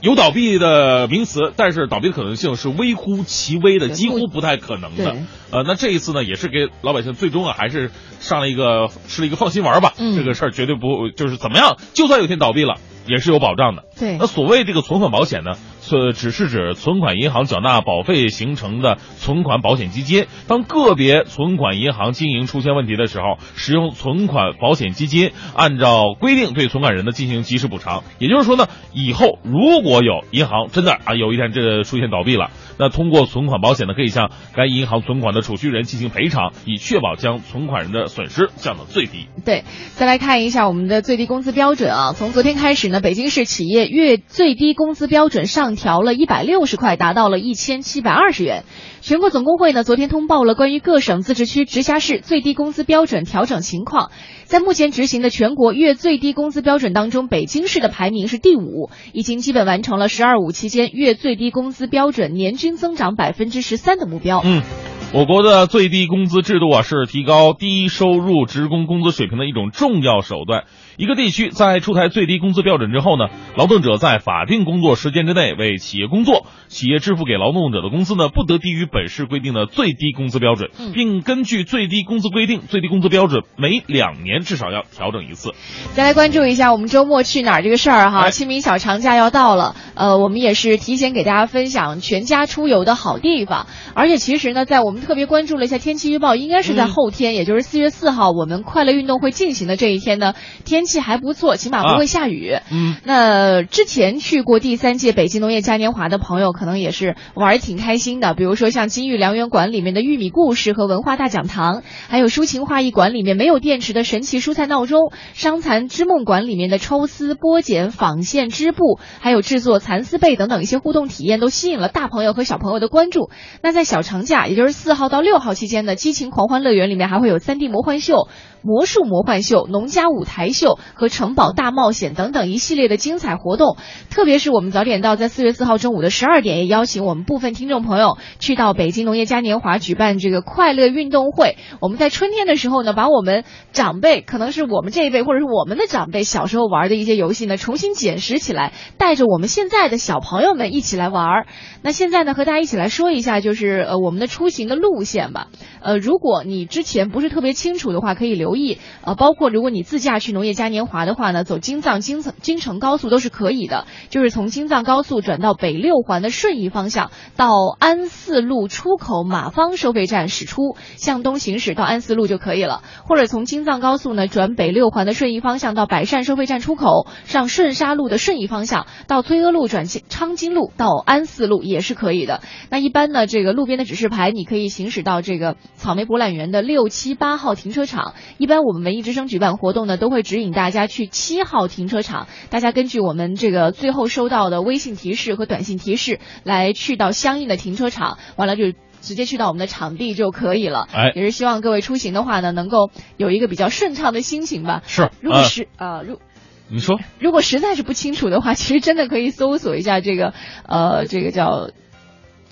有倒闭的名词，但是倒闭的可能性是微乎其微的，几乎不太可能的对。呃，那这一次呢，也是给老百姓最终啊，还是上了一个吃了一个放心丸吧。嗯这个事儿绝对不就是怎么样，就算有一天倒闭了，也是有保障的。对那所谓这个存款保险呢，呃，只是指存款银行缴纳保费形成的存款保险基金。当个别存款银行经营出现问题的时候，使用存款保险基金，按照规定对存款人呢进行及时补偿。也就是说呢，以后如果有银行真的啊有一天这出现倒闭了，那通过存款保险呢，可以向该银行存款的储蓄人进行赔偿，以确保将存款人的损失降到最低。对，再来看一下我们的最低工资标准啊，从昨天开始呢，北京市企业月最低工资标准上调了一百六十块，达到了一千七百二十元。全国总工会呢昨天通报了关于各省、自治区、直辖市最低工资标准调整情况。在目前执行的全国月最低工资标准当中，北京市的排名是第五，已经基本完成了“十二五”期间月最低工资标准年均增长百分之十三的目标。嗯，我国的最低工资制度啊，是提高低收入职工工资水平的一种重要手段。一个地区在出台最低工资标准之后呢，劳动者在法定工作时间之内为企业工作，企业支付给劳动者的工资呢，不得低于本市规定的最低工资标准，嗯并根据最低工资规定，最低工资标准每两年至少要调整一次。再来关注一下我们周末去哪儿这个事儿哈，哎清明小长假要到了，呃，我们也是提前给大家分享全家出游的好地方。而且其实呢，在我们特别关注了一下天气预报，应该是在嗯后天，也就是四月四号，我们快乐运动会进行的这一天呢，天气还不错，起码不会下雨。嗯，那之前去过第三届北京农业嘉年华的朋友，可能也是玩儿挺开心的。比如说像金玉良缘馆里面的玉米故事和文化大讲堂，还有抒情画艺馆里面没有电池的神奇蔬菜闹钟，伤残织梦馆里面的抽丝剥茧、纺线织布，还有制作蚕丝被等等一些互动体验，都吸引了大朋友和小朋友的关注。那在小长假，也就是四号到六号期间呢，激情狂欢乐园里面还会有 3D 魔幻秀、魔术魔幻秀、农家舞台秀和城堡大冒险等等一系列的精彩活动。特别是我们早点到，在四月四号中午的十二点，也邀请我们部分听众朋友去到北京农业嘉年华举办这个快乐运动会。我们在春天的时候呢，把我们长辈，可能是我们这一辈或者是我们的长辈小时候玩的一些游戏呢，重新捡拾起来，带着我们现在的小朋友们一起来玩。那现在呢，和大家一起来说一下，就是呃我们的出行的路线吧。呃，如果你之前不是特别清楚的话，可以留意。呃，包括如果你自驾去农业嘉年华的话呢，走京藏京城京承高速都是可以的。就是从京藏高速转到北六环的顺义方向，到安四路出口马坊收费站驶出，向东行驶到安四路就可以了。或者从京藏高速呢转北六环的顺义方向到百善收费站出口，上顺沙路的顺义方向，到崔阿路转昌金路到安四路也是可以的。那一般呢，这个路边的指示牌你可以行驶到这个草莓博览园的六七八号停车场。一般我们文艺之声举办活动呢，都会指引大家去七号停车场，大家根据我们这个最后收到的微信提示和短信提示来去到相应的停车场，完了就。直接去到我们的场地就可以了，哎也是希望各位出行的话呢，能够有一个比较顺畅的心情吧。是。如果呃实呃如你说，如果实在是不清楚的话，其实真的可以搜索一下这个呃这个叫。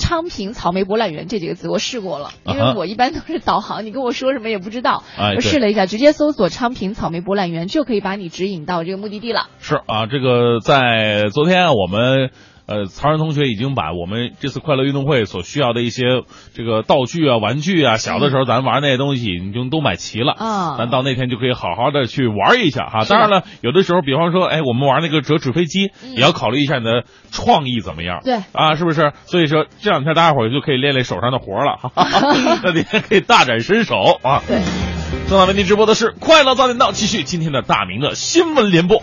昌平草莓博览园这几个字我试过了，因为我一般都是导航，你跟我说什么也不知道。哎，我试了一下，直接搜索昌平草莓博览园就可以把你指引到这个目的地了。是啊，这个在昨天啊，我们呃，曹然同学已经把我们这次快乐运动会所需要的一些这个道具啊、玩具啊，小的时候咱玩那些东西已经都买齐了啊咱到那天就可以好好的去玩一下哈。当然了，有的时候，比方说，哎，我们玩那个折纸飞机，也要考虑一下你的创意怎么样。对啊，是不是？所以说这两天大家伙儿就可以练练手上的活儿了，哈哈哈那你还可以大展身手啊。对。正在为您直播的是《快乐早点到》，继续今天的大明的新闻联播。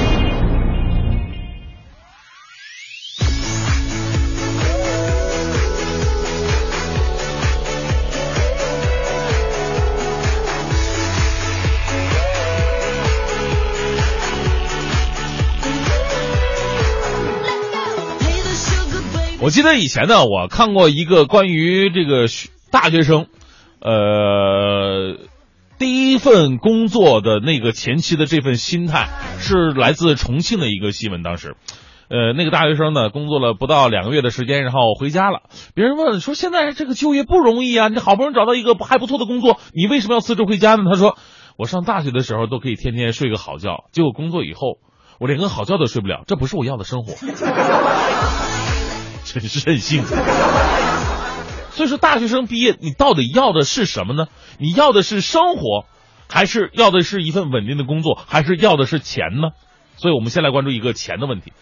我记得以前呢，我看过一个关于这个大学生，呃，第一份工作的那个前期的这份心态，是来自重庆的一个新闻。当时，呃，那个大学生呢，工作了不到两个月的时间，然后回家了。别人问说：“现在这个就业不容易啊，你好不容易找到一个还不错的工作，你为什么要辞职回家呢？”他说：“我上大学的时候都可以天天睡个好觉，结果工作以后，我连个好觉都睡不了，这不是我要的生活。”真是任性。所以说，大学生毕业，你到底要的是什么呢？你要的是生活，还是要的是一份稳定的工作，还是要的是钱呢？所以我们先来关注一个钱的问题。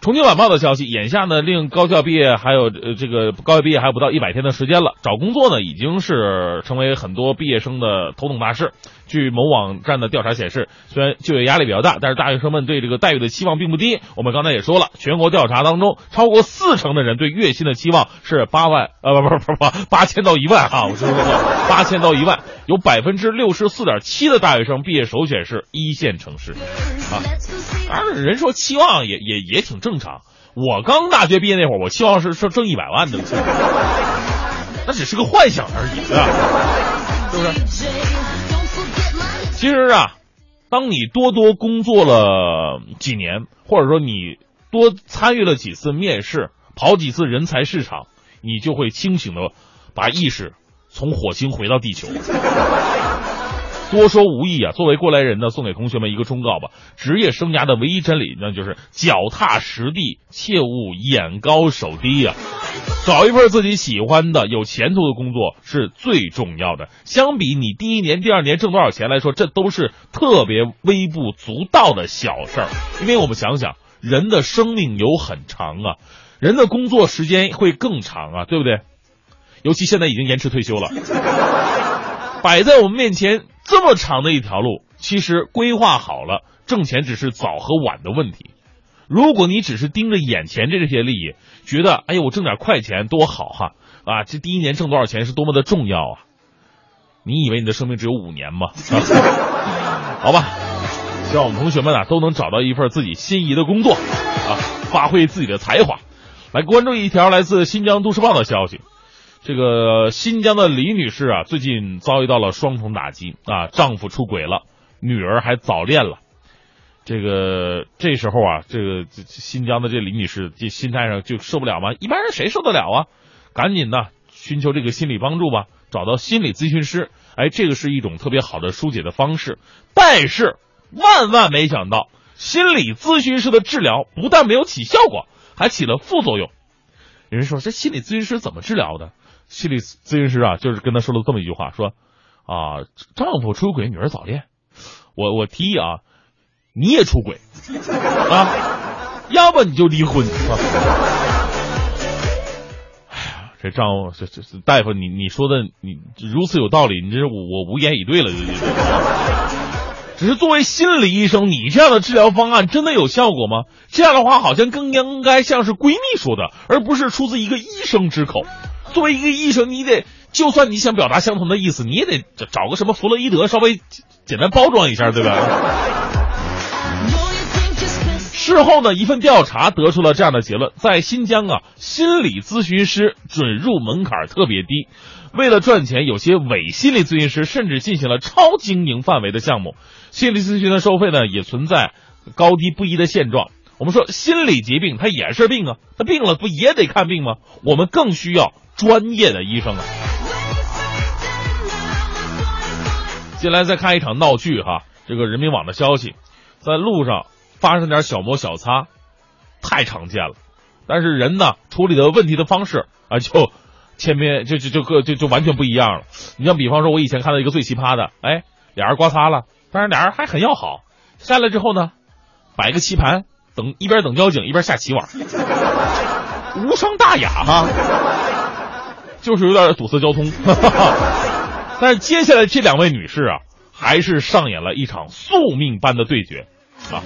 重庆晚报的消息，眼下呢，令高校毕业还有呃这个高校毕业还有不到一百天的时间了，找工作呢已经是成为很多毕业生的头等大事。据某网站的调查显示，虽然就业压力比较大，但是大学生们对这个待遇的期望并不低。我们刚才也说了，全国调查当中，超过四成的人对月薪的期望是八万，呃，不不不不，八千到一万啊，我说错了，八千到一万。有百分之六十四点七的大学生毕业首选是一线城市，啊，当然人说期望也也也挺正常。我刚大学毕业那会儿，我期望是是挣一百万的，那只是个幻想而已，对吧？是不是？其实啊，当你多多工作了几年，或者说你多参与了几次面试，跑几次人才市场，你就会清醒的把意识从火星回到地球。多说无益啊！作为过来人呢，送给同学们一个忠告吧：职业生涯的唯一真理，那就是脚踏实地，切勿眼高手低呀、找一份自己喜欢的、有前途的工作是最重要的。相比你第一年、第二年挣多少钱来说，这都是特别微不足道的小事儿。因为我们想想，人的生命有很长啊，人的工作时间会更长啊，对不对？尤其现在已经延迟退休了。摆在我们面前这么长的一条路，其实规划好了，挣钱只是早和晚的问题。如果你只是盯着眼前这些利益，觉得哎呦我挣点快钱多好哈啊，这第一年挣多少钱是多么的重要啊！你以为你的生命只有五年吗？好吧，希望我们同学们啊都能找到一份自己心仪的工作啊，发挥自己的才华。来关注一条来自新疆都市报的消息。这个新疆的李女士啊，最近遭遇到了双重打击啊，丈夫出轨了，女儿还早恋了。这个这时候啊，这个新疆的这李女士这心态上就受不了吗？一般人谁受得了啊？赶紧的寻求这个心理帮助吧，找到心理咨询师。哎，这个是一种特别好的疏解的方式。但是万万没想到，心理咨询师的治疗不但没有起效果，还起了副作用。有人说这心理咨询师怎么治疗的？心理咨询师啊，就是跟他说了这么一句话，说啊，丈夫出轨，女儿早恋。我我提议啊，你也出轨啊，要不你就离婚。哎呀，这丈夫这这大夫，你你说的你如此有道理，你这是我我无言以对了。只是作为心理医生，你这样的治疗方案真的有效果吗？这样的话，好像更应该像是闺蜜说的，而不是出自一个医生之口。作为一个医生，你得就算你想表达相同的意思，你也得找个什么弗洛伊德稍微简单包装一下，对吧？事后呢，一份调查得出了这样的结论：在新疆啊，心理咨询师准入门槛特别低。为了赚钱，有些伪心理咨询师甚至进行了超经营范围的项目。心理咨询的收费呢，也存在高低不一的现状。我们说心理疾病它也是病啊，它病了不也得看病吗？我们更需要专业的医生啊。接下来再看一场闹剧哈，这个人民网的消息，在路上发生点小摩小擦，太常见了。但是人呢处理的问题的方式啊，就千变就就就各就就完全不一样了。你像比方说，我以前看到一个最奇葩的，哎，俩人刮擦了，但是俩人还很要好，下来之后呢，摆个棋盘，等一边等交警一边下棋玩，无伤大雅哈，就是有点堵塞交通。但是接下来这两位女士啊，还是上演了一场宿命般的对决啊。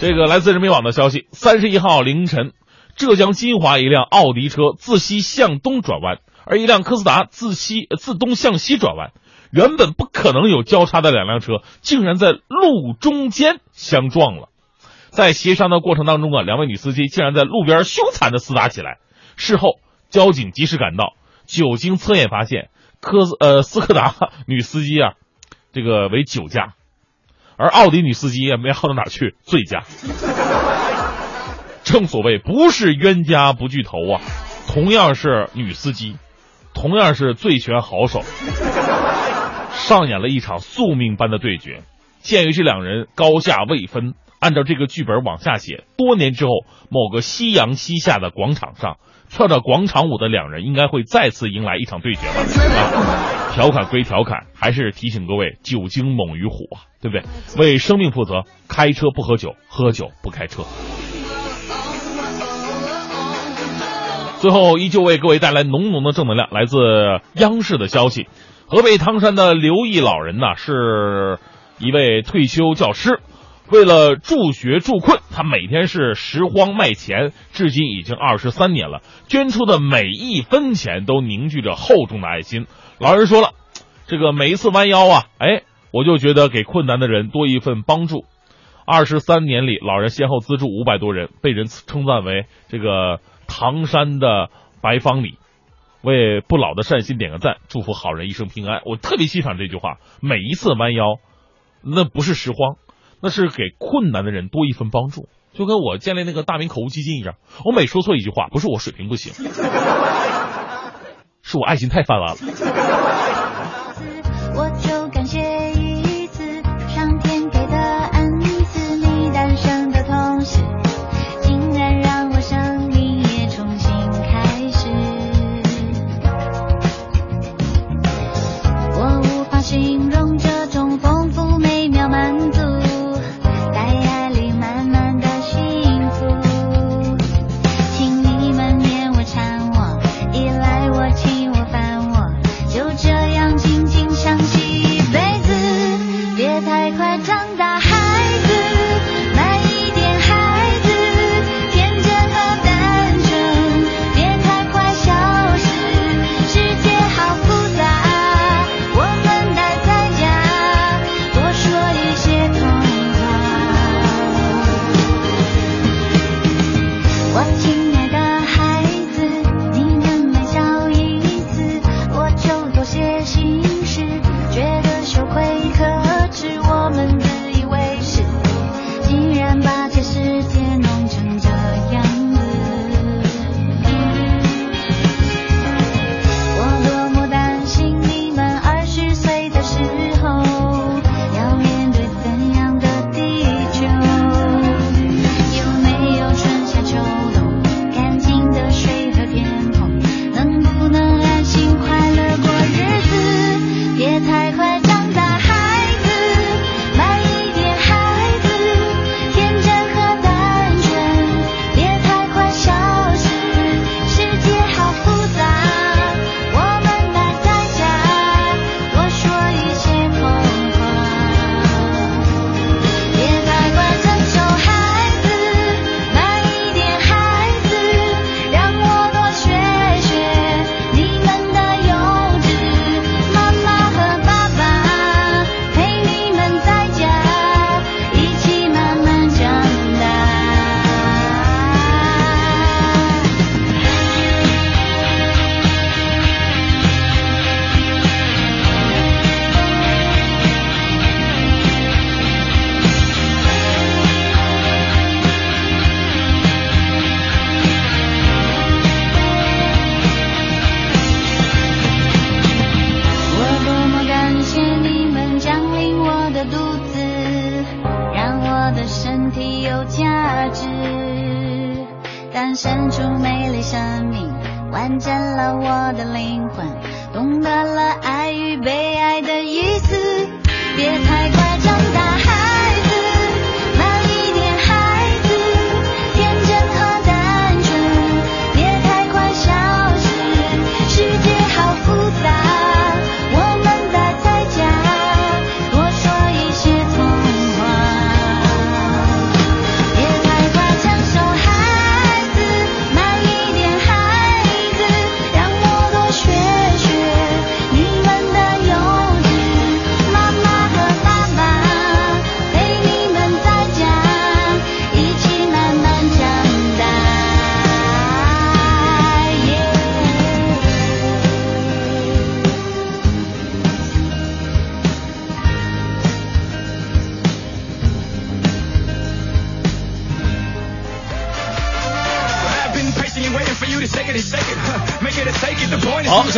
这个来自人民网的消息：三十一号凌晨，浙江金华一辆奥迪车自西向东转弯，而一辆科斯达自西自东向西转弯。原本不可能有交叉的两辆车，竟然在路中间相撞了。在协商的过程当中啊，两位女司机竟然在路边凶残的厮打起来。事后，交警及时赶到，酒精测验发现。科斯呃斯柯达 女司机啊，这个为酒驾，而奥迪女司机也没好到哪去，醉驾。正所谓不是冤家不聚头啊，同样是女司机，同样是醉拳好手，上演了一场宿命般的对决。鉴于这两人高下未分，按照这个剧本往下写，多年之后，某个夕阳西下的广场上。跳着广场舞的两人应该会再次迎来一场对决吧？啊，调侃归调侃，还是提醒各位：酒精猛于虎啊，对不对？为生命负责，开车不喝酒，喝酒不开车。最后，依旧为各位带来浓浓的正能量。来自央视的消息：河北唐山的刘毅老人呢，是一位退休教师。为了助学助困，他每天是拾荒卖钱，至今已经二十三年了。捐出的每一分钱都凝聚着厚重的爱心。老人说了，这个每一次弯腰啊，哎，我就觉得给困难的人多一份帮助。二十三年里，老人先后资助五百多人，被人称赞为这个唐山的白方礼。为不老的善心点个赞，祝福好人一生平安。我特别欣赏这句话，每一次弯腰，那不是拾荒。那是给困难的人多一份帮助，就跟我建立那个大明口误基金一样。我每说错一句话，不是我水平不行，是我爱心太泛滥了。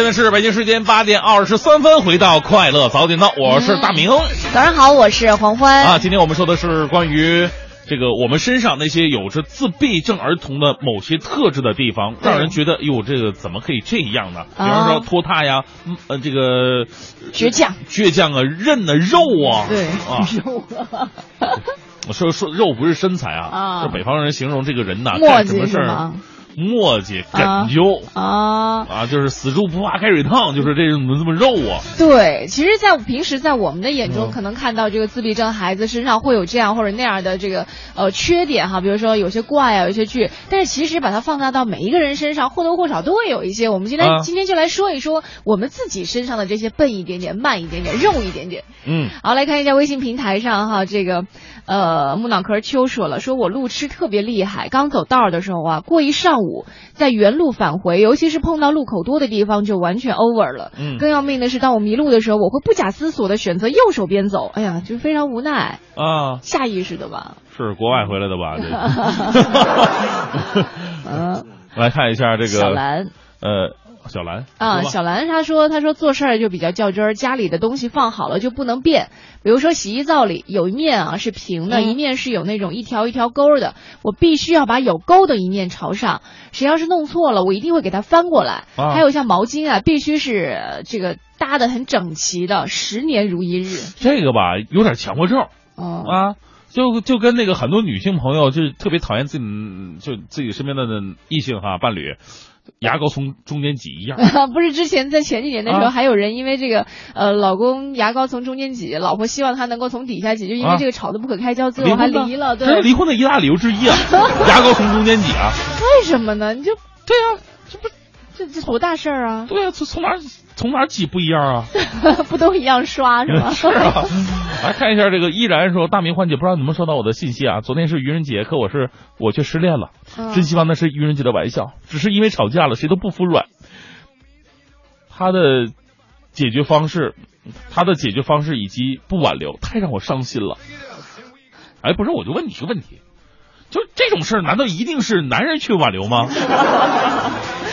现在是北京时间八点二十三分，回到快乐早点到，我是大明。早上好，我是黄欢。啊，今天我们说的是关于这个我们身上那些有着自闭症儿童的某些特质的地方，让人觉得，哎呦，这个怎么可以这样呢？比方说拖沓呀，嗯呃，这个倔强、倔强啊，韧啊，肉啊，对，啊，肉。啊，我说说肉不是身材啊，啊。是北方人形容这个人呐，磨叽干什么事儿？磨叽、啊梗究啊。啊，就是死猪不怕开水烫，就是这怎么这么肉啊。对，其实，在平时在我们的眼中，嗯可能看到这个自闭症孩子身上会有这样或者那样的这个呃缺点哈，比如说有些怪啊，有些倔，但是其实把它放大到每一个人身上，或多或少都会有一些。我们今天、啊今天就来说一说我们自己身上的这些笨一点点、慢一点点、肉一点点。嗯，好，来看一下微信平台上哈，这个呃木脑壳秋说了，说我路痴特别厉害，刚走道的时候啊，过一上午在原路返回，尤其是碰到路口多的地方就完全 over 了。嗯更要命的是，当我迷路的时候，我会不假思索的选择右手边走，哎呀，就非常无奈，啊，下意识的吧。是国外回来的吧？这个 嗯，来看一下这个小兰。呃，小兰啊，小兰她说，她说做事儿就比较较真儿，家里的东西放好了就不能变。比如说洗衣皂里有一面啊是平的，嗯一面是有那种一条一条沟的，我必须要把有沟的一面朝上。谁要是弄错了，我一定会给它翻过来。啊还有像毛巾啊，必须是呃这个搭的很整齐的，十年如一日。这个吧，有点强迫症哦，啊。就就跟那个很多女性朋友就是特别讨厌自己就自己身边的异性哈伴侣，牙膏从中间挤一样。不是之前在前几年的时候，啊还有人因为这个呃老公牙膏从中间挤，老婆希望他能够从底下挤，就因为啊这个吵得不可开交，最后还离了。对，离婚的一大理由之一啊！牙膏从中间挤啊，为什么呢？你就对啊、这不这这多大事儿啊？对啊、从从哪儿从哪儿挤不一样啊？不都一样刷 是吗？是啊，来看一下这个依然说，大明欢姐不知道你们收到我的信息啊？昨天是愚人节，可我是我却失恋了，嗯真希望那是愚人节的玩笑，只是因为吵架了，谁都不服软。他的解决方式，他的解决方式以及不挽留，太让我伤心了。哎，不是，我就问你一个问题，就这种事儿，难道一定是男人去挽留吗？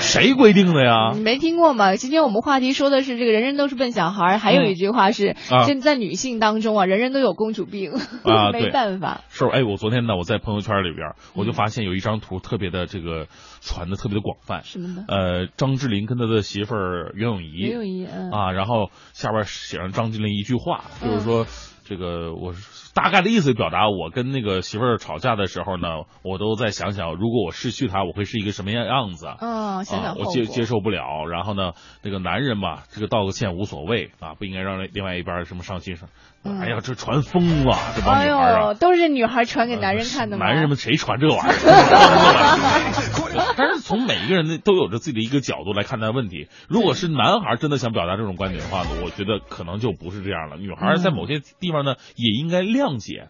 谁规定的呀？你没听过吗？今天我们话题说的是这个人人都是笨小孩，还有一句话是，啊就在女性当中啊，人人都有公主病，啊 没办法。是，哎，我昨天呢，我在朋友圈里边，我就发现有一张图特别的这个传的特别的广泛，什么的？呃，张智霖跟他的媳妇儿袁咏仪袁咏仪，嗯啊，然后下边写上张智霖一句话，嗯就是说。这个我大概的意思表达，我跟那个媳妇儿吵架的时候呢，我都在想想，如果我失去她，我会是一个什么样样子。嗯，想想。我接接受不了。然后呢，这个男人嘛，这个道个歉无所谓啊，不应该让另外一边什么伤心上。嗯哎呀，这传疯了，这帮哎女孩啊！呦，都是女孩传给男人看的吗？男人们谁传这玩意儿？但是从每一个人的都有着自己的一个角度来看待问题。如果是男孩真的想表达这种观点的话呢，我觉得可能就不是这样了。女孩在某些地方呢，也应该谅解，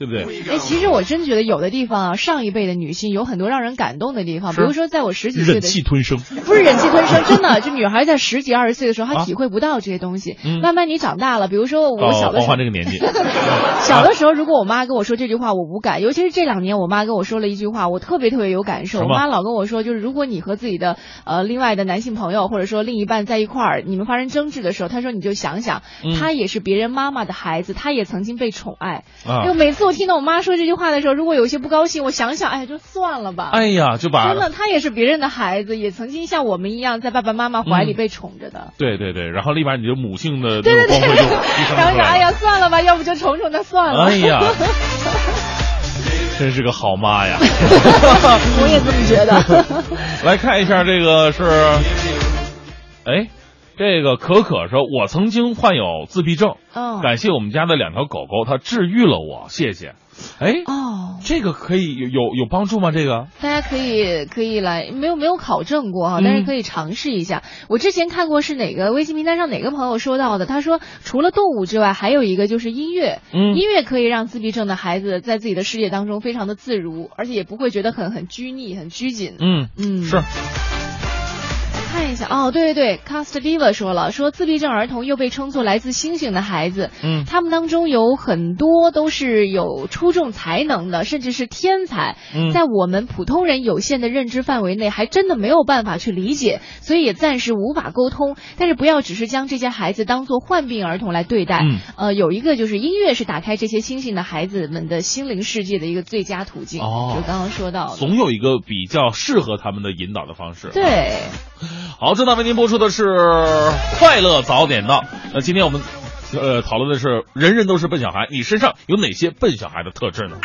对不对？哎，其实我真觉得有的地方啊，上一辈的女性有很多让人感动的地方，比如说在我十几岁的忍的气吞声。不是忍气吞声，真的，就女孩在十几二十岁的时候，她啊体会不到这些东西。嗯慢慢你长大了，比如说我小的时候欢这个年纪，小的时候，如果我妈跟我说这句话，我无感。尤其是这两年，我妈跟我说了一句话，我特别特别有感受。我妈老跟我说，就是如果你和自己的呃另外的男性朋友或者说另一半在一块儿，你们发生争执的时候，她说你就想想，嗯他也是别人妈妈的孩子，他也曾经被宠爱。啊因为每次听到我妈说这句话的时候，如果有些不高兴，我想想，哎，就算了吧。哎呀，就把真的，他也是别人的孩子，也曾经像我们一样在爸爸妈妈怀里嗯被宠着的。对对对，然后立马你就母性的对对对然后说，出来了。哎呀，算了吧，要不就宠宠他算了。哎呀，真是个好妈呀！我也这么觉得。来看一下这个是，哎，这个可可说，我曾经患有自闭症，嗯感谢我们家的两条狗狗，它治愈了我，谢谢。哎，哦，这个可以有有有帮助吗？这个大家可以可以来，没有没有考证过哈，嗯但是可以尝试一下。我之前看过是哪个微信平台上哪个朋友说到的，他说除了动物之外，还有一个就是音乐，嗯音乐可以让自闭症的孩子在自己的世界当中非常的自如，而且也不会觉得很很拘泥、很拘谨。嗯嗯是。看一下哦，对对对，Cast Diva 说了，说自闭症儿童又被称作来自星星的孩子，嗯他们当中有很多都是有出众才能的，甚至是天才，嗯在我们普通人有限的认知范围内，还真的没有办法去理解，所以也暂时无法沟通。但是不要只是将这些孩子当做患病儿童来对待，嗯呃，有一个就是音乐是打开这些星星的孩子们的心灵世界的一个最佳途径，哦就刚刚说到，总有一个比较适合他们的引导的方式。对。好，正在为您播出的是《快乐早点到》。那今天我们呃讨论的是人人都是笨小孩，你身上有哪些笨小孩的特质呢？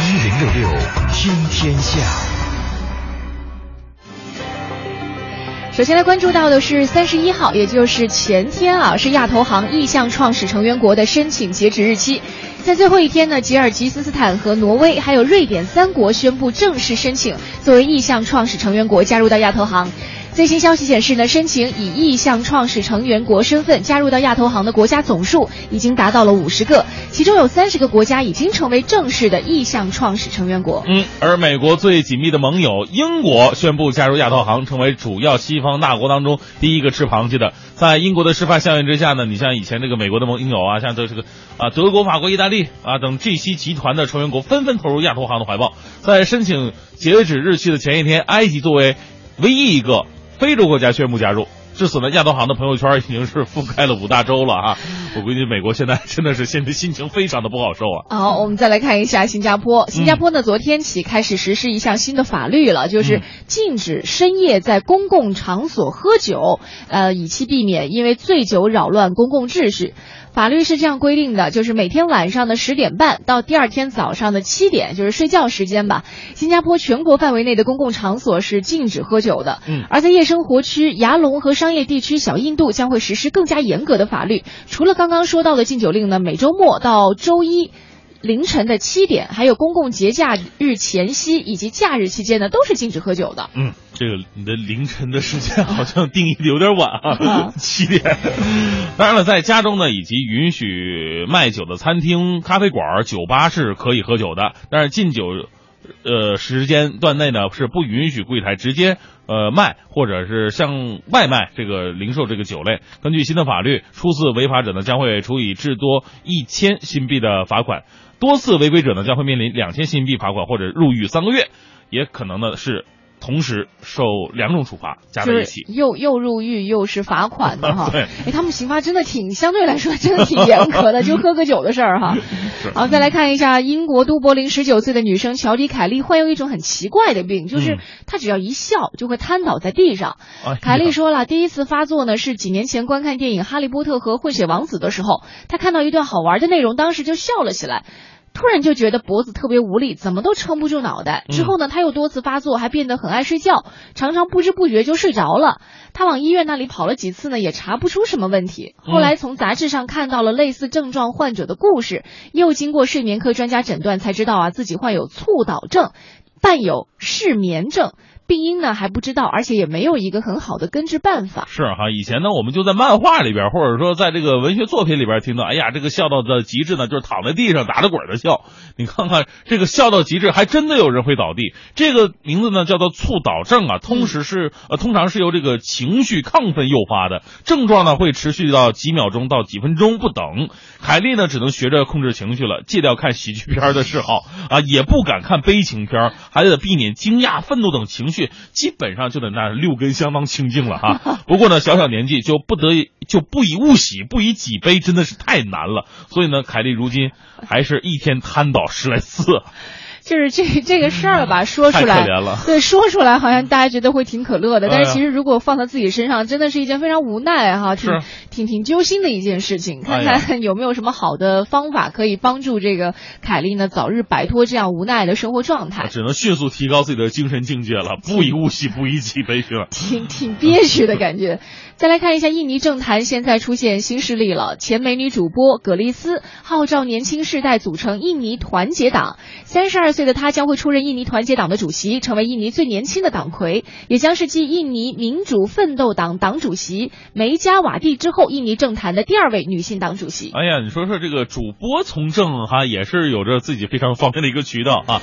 一零六六听天下。首先来关注到的是三十一号，也就是前天啊，是亚投行意向创始成员国的申请截止日期。在最后一天呢，吉尔吉斯斯坦和挪威还有瑞典三国宣布正式申请作为意向创始成员国加入到亚投行。最新消息显示呢，申请以意向创始成员国身份加入到亚投行的国家总数已经达到了五十个，其中有三十个国家已经成为正式的意向创始成员国。嗯，而美国最紧密的盟友英国宣布加入亚投行，成为主要西方大国当中第一个吃螃蟹的。在英国的示范效应之下呢，你像以前这个美国的盟友啊，像这这个啊德国、法国、意大利啊等 G7 集团的成员国纷纷投入亚投行的怀抱。在申请截止日期的前一天，埃及作为唯一一个非洲国家宣布加入。至此呢，亚投行的朋友圈已经是覆盖了五大洲了啊！我估计美国现在真的是现在心情非常的不好受啊。好，我们再来看一下新加坡。新加坡呢，昨天起开始实施一项新的法律了，就是嗯禁止深夜在公共场所喝酒，呃，以期避免因为醉酒扰乱公共秩序。法律是这样规定的，就是每天晚上的十点半到第二天早上的七点，就是睡觉时间吧。新加坡全国范围内的公共场所是禁止喝酒的。嗯而在夜生活区、牙龙和商业地区小印度将会实施更加严格的法律。除了刚刚说到的禁酒令呢，每周末到周一。凌晨的七点，还有公共节假日前夕以及假日期间呢，都是禁止喝酒的。嗯，这个你的凌晨的时间好像定义的有点晚啊 啊，七点。当然了，在家中呢，以及允许卖酒的餐厅、咖啡馆、酒吧是可以喝酒的，但是禁酒。呃，时间段内呢是不允许柜台直接呃卖或者是向外卖这个零售这个酒类。根据新的法律，初次违法者呢将会处以至多一千新币的罚款，多次违规者呢将会面临两千新币罚款或者入狱三个月，也可能呢是同时受两种处罚加在一起。又又入狱又是罚款的哈。对哎，他们刑罚真的挺相对来说真的挺严格的，就喝个酒的事儿哈。好，再来看一下英国都柏林十九岁的女生乔迪凯利患有一种很奇怪的病，就是嗯她只要一笑就会瘫倒在地上。凯利说了，第一次发作呢是几年前观看电影《哈利波特和混血王子》的时候，她看到一段好玩的内容，当时就笑了起来。突然就觉得脖子特别无力，怎么都撑不住脑袋。之后呢，他又多次发作，还变得很爱睡觉，常常不知不觉就睡着了。他往医院那里跑了几次呢，也查不出什么问题。后来从杂志上看到了类似症状患者的故事，又经过睡眠科专家诊断，才知道啊自己患有猝倒症，伴有失眠症。病因呢还不知道，而且也没有一个很好的根治办法。是哈，以前呢，我们就在漫画里边，或者说在这个文学作品里边听到，哎呀，这个笑到的极致呢，就是躺在地上打着滚的笑。你看看这个笑到极致，还真的有人会倒地。这个名字呢叫做猝倒症啊，通时是呃，通常是由这个情绪亢奋诱发的，症状呢会持续到几秒钟到几分钟不等。凯莉呢只能学着控制情绪了，戒掉看喜剧片的嗜好啊，也不敢看悲情片，还得避免惊讶、愤怒等情绪基本上就在那六根相当清净了哈。不过呢，小小年纪就不得就不以物喜，不以己悲，真的是太难了。所以呢，凯丽如今还是一天瘫倒十来次。就是这这个事儿吧，说出来对，说出来好像大家觉得会挺可乐的，但是其实如果放到自己身上，真的是一件非常无奈哈，挺是挺挺揪心的一件事情。看看有没有什么好的方法可以帮助这个凯丽呢，早日摆脱这样无奈的生活状态。只能迅速提高自己的精神境界了，不以物喜，不以己悲去了。挺挺憋屈的感觉。再来看一下印尼政坛，现在出现新势力了。前美女主播葛丽丝号召年轻世代组成印尼团结党。三十二岁的她将会出任印尼团结党的主席，成为印尼最年轻的党魁，也将是继印尼民主奋斗党党主席梅加瓦蒂之后，印尼政坛的第二位女性党主席。哎呀，你说说这个主播从政哈，也是有着自己非常方便的一个渠道啊。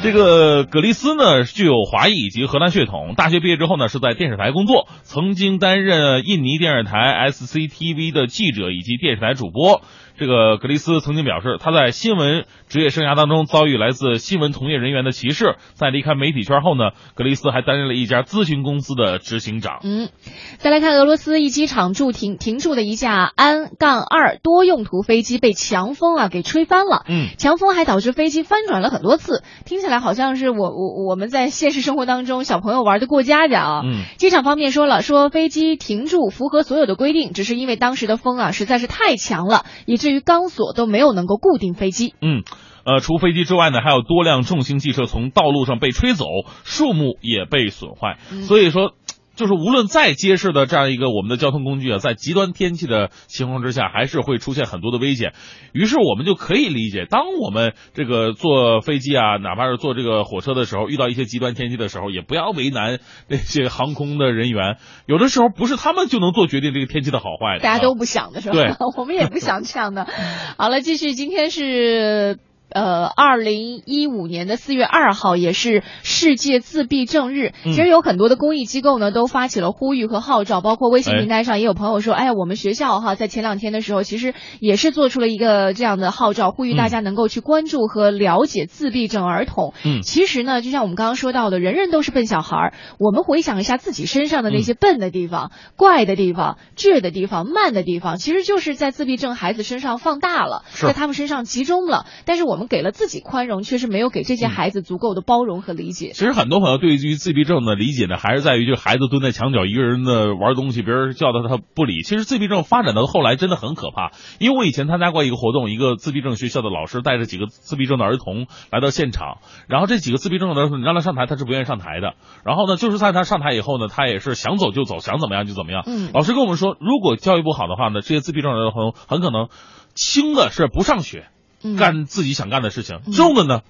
这个葛丽斯呢，具有华裔以及荷兰血统。大学毕业之后呢，是在电视台工作，曾经担任印尼电视台 SCTV 的记者以及电视台主播。这个格雷斯曾经表示，他在新闻职业生涯当中遭遇来自新闻从业人员的歧视。在离开媒体圈后呢，格雷斯还担任了一家咨询公司的执行长。嗯，再来看俄罗斯一机场驻停停驻的一架安杠二多用途飞机被强风啊给吹翻了。嗯，强风还导致飞机翻转了很多次，听起来好像是我我我们在现实生活当中小朋友玩的过家家啊。嗯，机场方面说了，说飞机停驻符合所有的规定，只是因为当时的风啊实在是太强了，以至于钢索都没有能够固定飞机。嗯，呃，除飞机之外呢，还有多辆重型汽车从道路上被吹走，树木也被损坏。嗯所以说，就是无论再结实的这样一个我们的交通工具啊，在极端天气的情况之下，还是会出现很多的危险。于是我们就可以理解，当我们这个坐飞机啊，哪怕是坐这个火车的时候，遇到一些极端天气的时候，也不要为难那些航空的人员。有的时候不是他们就能做决定这个天气的好坏的。啊大家都不想的是吧？对 我们也不想这样的。好了，继续，今天是。呃，二零一五年的四月二号也是世界自闭症日。嗯其实有很多的公益机构呢都发起了呼吁和号召，包括微信哎平台上也有朋友说，哎呀，我们学校哈在前两天的时候，其实也是做出了一个这样的号召，呼吁大家能够去关注和了解自闭症儿童。嗯其实呢，就像我们刚刚说到的，人人都是笨小孩儿。我们回想一下自己身上的那些笨的地方、怪的地方、倔的地方、慢的地方，其实就是在自闭症孩子身上放大了，在他们身上集中了。但是我们给了自己宽容，却是没有给这些孩子足够的包容和理解。其实很多朋友对于自闭症的理解呢，还是在于就是孩子蹲在墙角一个人的玩东西，别人叫他他不理。其实自闭症发展到后来真的很可怕，因为我以前参加过一个活动，一个自闭症学校的老师带着几个自闭症的儿童来到现场，然后这几个自闭症的儿童你让他上台，他是不愿意上台的。然后呢，就是在他上台以后呢，他也是想走就走，想怎么样就怎么样。嗯老师跟我们说，如果教育不好的话呢，这些自闭症的儿童很可能轻的是不上学，嗯干自己想干的事情；嗯。重的呢，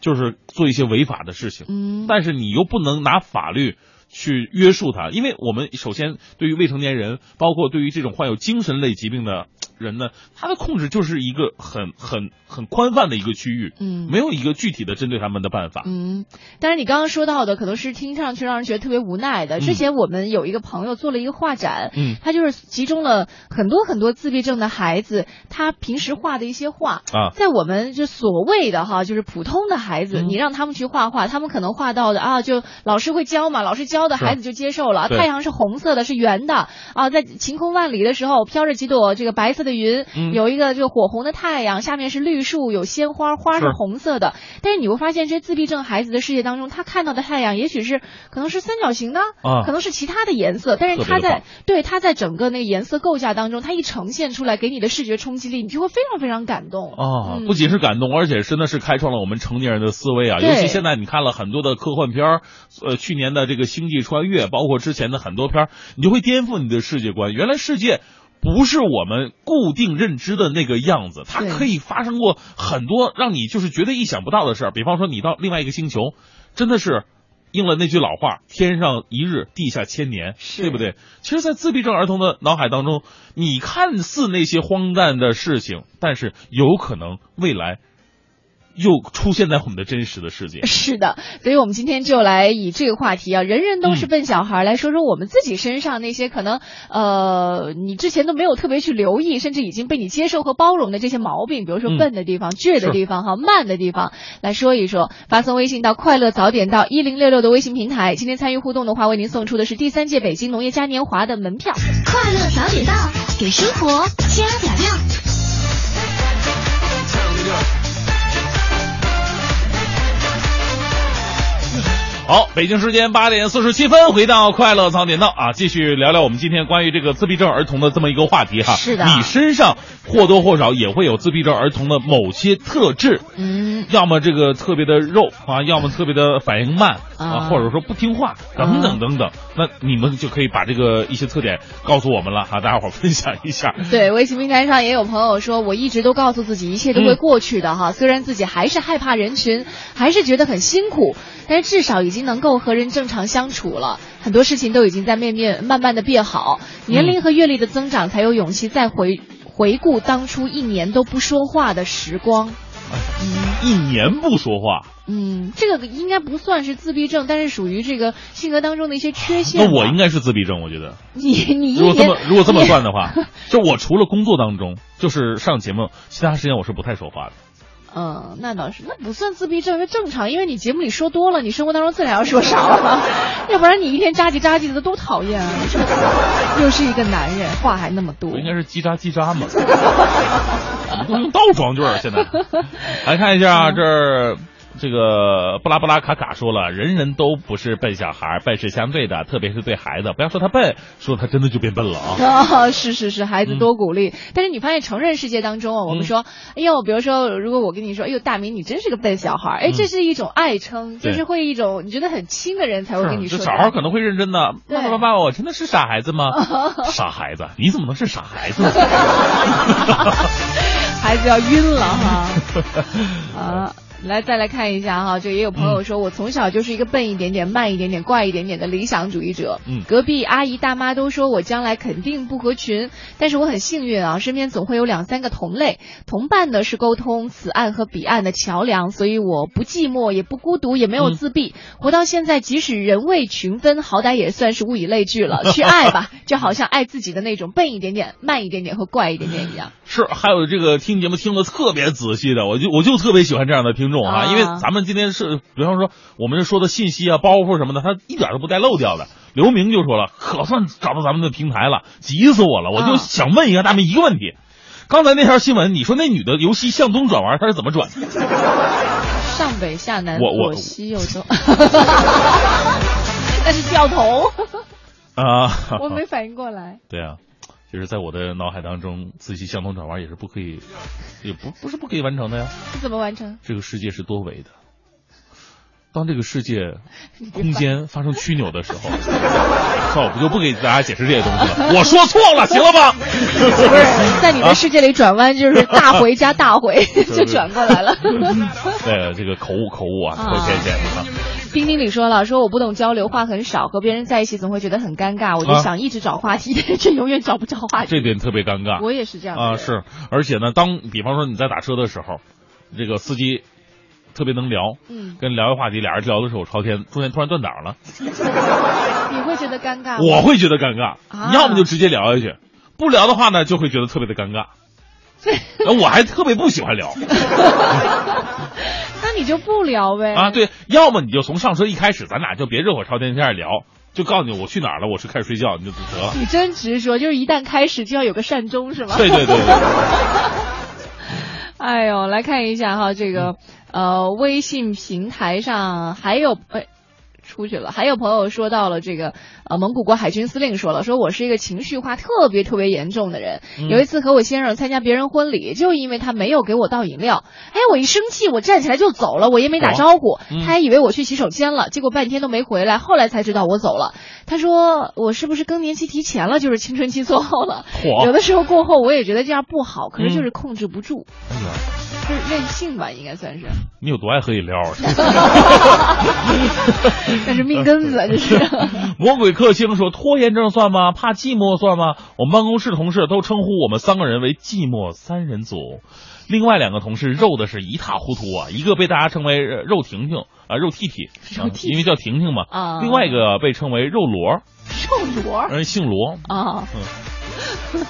就是做一些违法的事情。嗯，但是你又不能拿法律去约束他，因为我们首先对于未成年人，包括对于这种患有精神类疾病的人呢，他的控制就是一个很很很宽泛的一个区域，嗯。没有一个具体的针对他们的办法。嗯，但是你刚刚说到的，可能是听上去让人觉得特别无奈的。之前我们有一个朋友做了一个画展，嗯。他就是集中了很多很多自闭症的孩子，他平时画的一些画，啊。在我们就所谓的哈，就是普通的孩子，嗯。你让他们去画画，他们可能画到的啊，就老师会教嘛，老师教的孩子就接受了。太阳是红色的，是圆的。啊，在晴空万里的时候飘着几朵这个白色的云，嗯。有一个这个火红的太阳，下面是绿树，有鲜花，花是是红色的。但是你会发现，这些自闭症孩子的世界当中，他看到的太阳也许是可能是三角形的，啊。可能是其他的颜色，但是他在对他在整个那个颜色构架当中，他一呈现出来给你的视觉冲击力，你就会非常非常感动。啊，嗯。不仅是感动，而且真的是开创了我们成年人的思维啊！尤其现在你看了很多的科幻片儿，呃，去年的这个《星际穿越》，包括之前的很多片儿，你就会颠覆你的世界观。原来世界不是我们固定认知的那个样子，它可以发生过很多让你就是绝对意想不到的事儿。比方说，你到另外一个星球，真的是。应了那句老话：“天上一日，地下千年”，对不对？其实，在自闭症儿童的脑海当中，你看似那些荒诞的事情，但是有可能未来又出现在我们的真实的世界。是的，所以我们今天就来以这个话题啊，人人都是笨小孩，来说说我们自己身上那些可能呃你之前都没有特别去留意，甚至已经被你接受和包容的这些毛病，比如说嗯笨的地方、倔的地方、哈慢的地方，来说一说。发送微信到快乐早点到一零六六的微信平台，今天参与互动的话，为您送出的是第三届北京农业嘉年华的门票。快乐早点到，给生活加点料。好，北京时间八点四十七分，回到快乐早点到。啊，继续聊聊我们今天关于这个自闭症儿童的这么一个话题哈。是的。你身上或多或少也会有自闭症儿童的某些特质，嗯，要么这个特别的肉啊，要么特别的反应慢啊，啊。或者说不听话等等等等。那你们就可以把这个一些特点告诉我们了哈，大家伙儿分享一下。对，微信平台上也有朋友说，我一直都告诉自己一切都会过去的哈，虽然自己还是害怕人群，还是觉得很辛苦，但是至少已经能够和人正常相处了，很多事情都已经在面面慢慢的变好，年龄和阅历的增长，才有勇气再回回顾当初一年都不说话的时光。一年不说话，嗯，这个应该不算是自闭症，但是属于这个性格当中的一些缺陷。那我应该是自闭症，我觉得。你你一如果这年么 如果这么算的话，就我除了工作当中，就是上节目，其他时间我是不太说话的。嗯，那倒是，那不算自闭症，那正常，因为你节目里说多了，你生活当中自然要说少了，要不然你一天喳叽喳叽的多讨厌啊！又是一个男人，话还那么多，应该是叽喳叽喳嘛，怎么都用倒装句儿？现在来看一下啊，这儿这个布拉布拉卡卡说了，人人都不是笨小孩，笨是相对的，特别是对孩子，不要说他笨，说他真的就变笨了啊。啊，是是是，孩子多鼓励。但是你发现成人世界当中啊，我们说，哎呦，比如说，如果我跟你说，哎呦，大明你真是个笨小孩，哎，这是一种爱称，就是会一种你觉得很亲的人才会跟你，说小孩可能会认真的。爸爸爸爸，我真的是傻孩子吗？傻孩子，你怎么能是傻孩子呢？孩子要晕了哈。啊，来再来看一下哈，就也有朋友说，我从小就是一个笨一点点、慢一点点、怪一点点的理想主义者。嗯隔壁阿姨大妈都说我将来肯定不合群，但是我很幸运啊，身边总会有两三个同类，同伴呢是沟通此岸和彼岸的桥梁，所以我不寂寞，也不孤独，也没有嗯自闭。活到现在，即使人为群分，好歹也算是物以类聚了。去爱吧，就好像爱自己的那种笨一点点、慢一点点和怪一点点一样。是，还有这个听节目听的特别仔细的，我就我就特别喜欢这样的听众啊，啊因为咱们今天是，比方说我们这说的信息啊、包袱什么的，他一点都不带漏掉的。刘明就说了，可算找到咱们的平台了，急死我了！我就啊想问一下大明一个问题，刚才那条新闻，你说那女的由西向东转弯，她是怎么转？上北下南我我左西右东，那是掉头，啊，我没反应过来。对啊，就是在我的脑海当中，自西向东转弯也是不可以，也不不是不可以完成的呀。是怎么完成？这个世界是多维的。当这个世界空间发生曲扭的时候，算我不就不给大家解释这些东西了。我说错了，行了吧？不是在你的世界里转弯，就是大回加大回就转过来了。对，这个口误口误啊，谢谢啊。丁经理说了，说我不懂交流，话很少，和别人在一起总会觉得很尴尬，我就啊想一直找话题，但是却永远找不着话题。这点特别尴尬。我也是这样的啊，是，而且呢，当比方说你在打车的时候，这个司机特别能聊，嗯，跟聊一话题，俩人聊的时候朝天，中间突然断档了，你会觉得尴尬？我会觉得尴尬。啊要么就直接聊下去，不聊的话呢，就会觉得特别的尴尬。呃我还特别不喜欢聊 那你就不聊呗。啊，对，要么你就从上车一开始，咱俩就别热火朝天开始聊，就告诉你我去哪儿了，我是开始睡觉，你就得了。你真直说，就是一旦开始就要有个善终，是吗？对对对对，哎呦，来看一下哈，这个呃，微信平台上还有哎。出去了，还有朋友说到了这个，呃，蒙古国海军司令说了，说我是一个情绪化特别特别严重的人。嗯有一次和我先生参加别人婚礼，就因为他没有给我倒饮料，哎，我一生气，我站起来就走了，我也没打招呼，嗯他还以为我去洗手间了，结果半天都没回来，后来才知道我走了。他说我是不是更年期提前了，就是青春期错后了？嚯有的时候过后我也觉得这样不好，可是嗯就是控制不住。是任性吧，应该算是。你有多爱喝饮料啊？那是命根子，这是。魔鬼克星说拖延症算吗？怕寂寞算吗？我们办公室同事都称呼我们三个人为寂寞三人组。另外两个同事肉的是一塌糊涂啊，一个被大家称为呃肉婷婷啊，肉弟弟，肉弟弟因为叫婷婷嘛。啊另外一个被称为肉罗，肉螺人姓罗。啊。嗯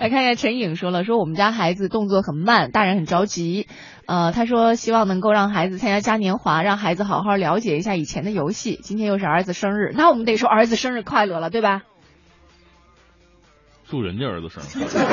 来看一下陈颖说了，说我们家孩子动作很慢，大人很着急。呃，他说希望能够让孩子参加嘉年华，让孩子好好了解一下以前的游戏。今天又是儿子生日，那我们得说儿子生日快乐了，对吧？祝人家儿子生日快乐。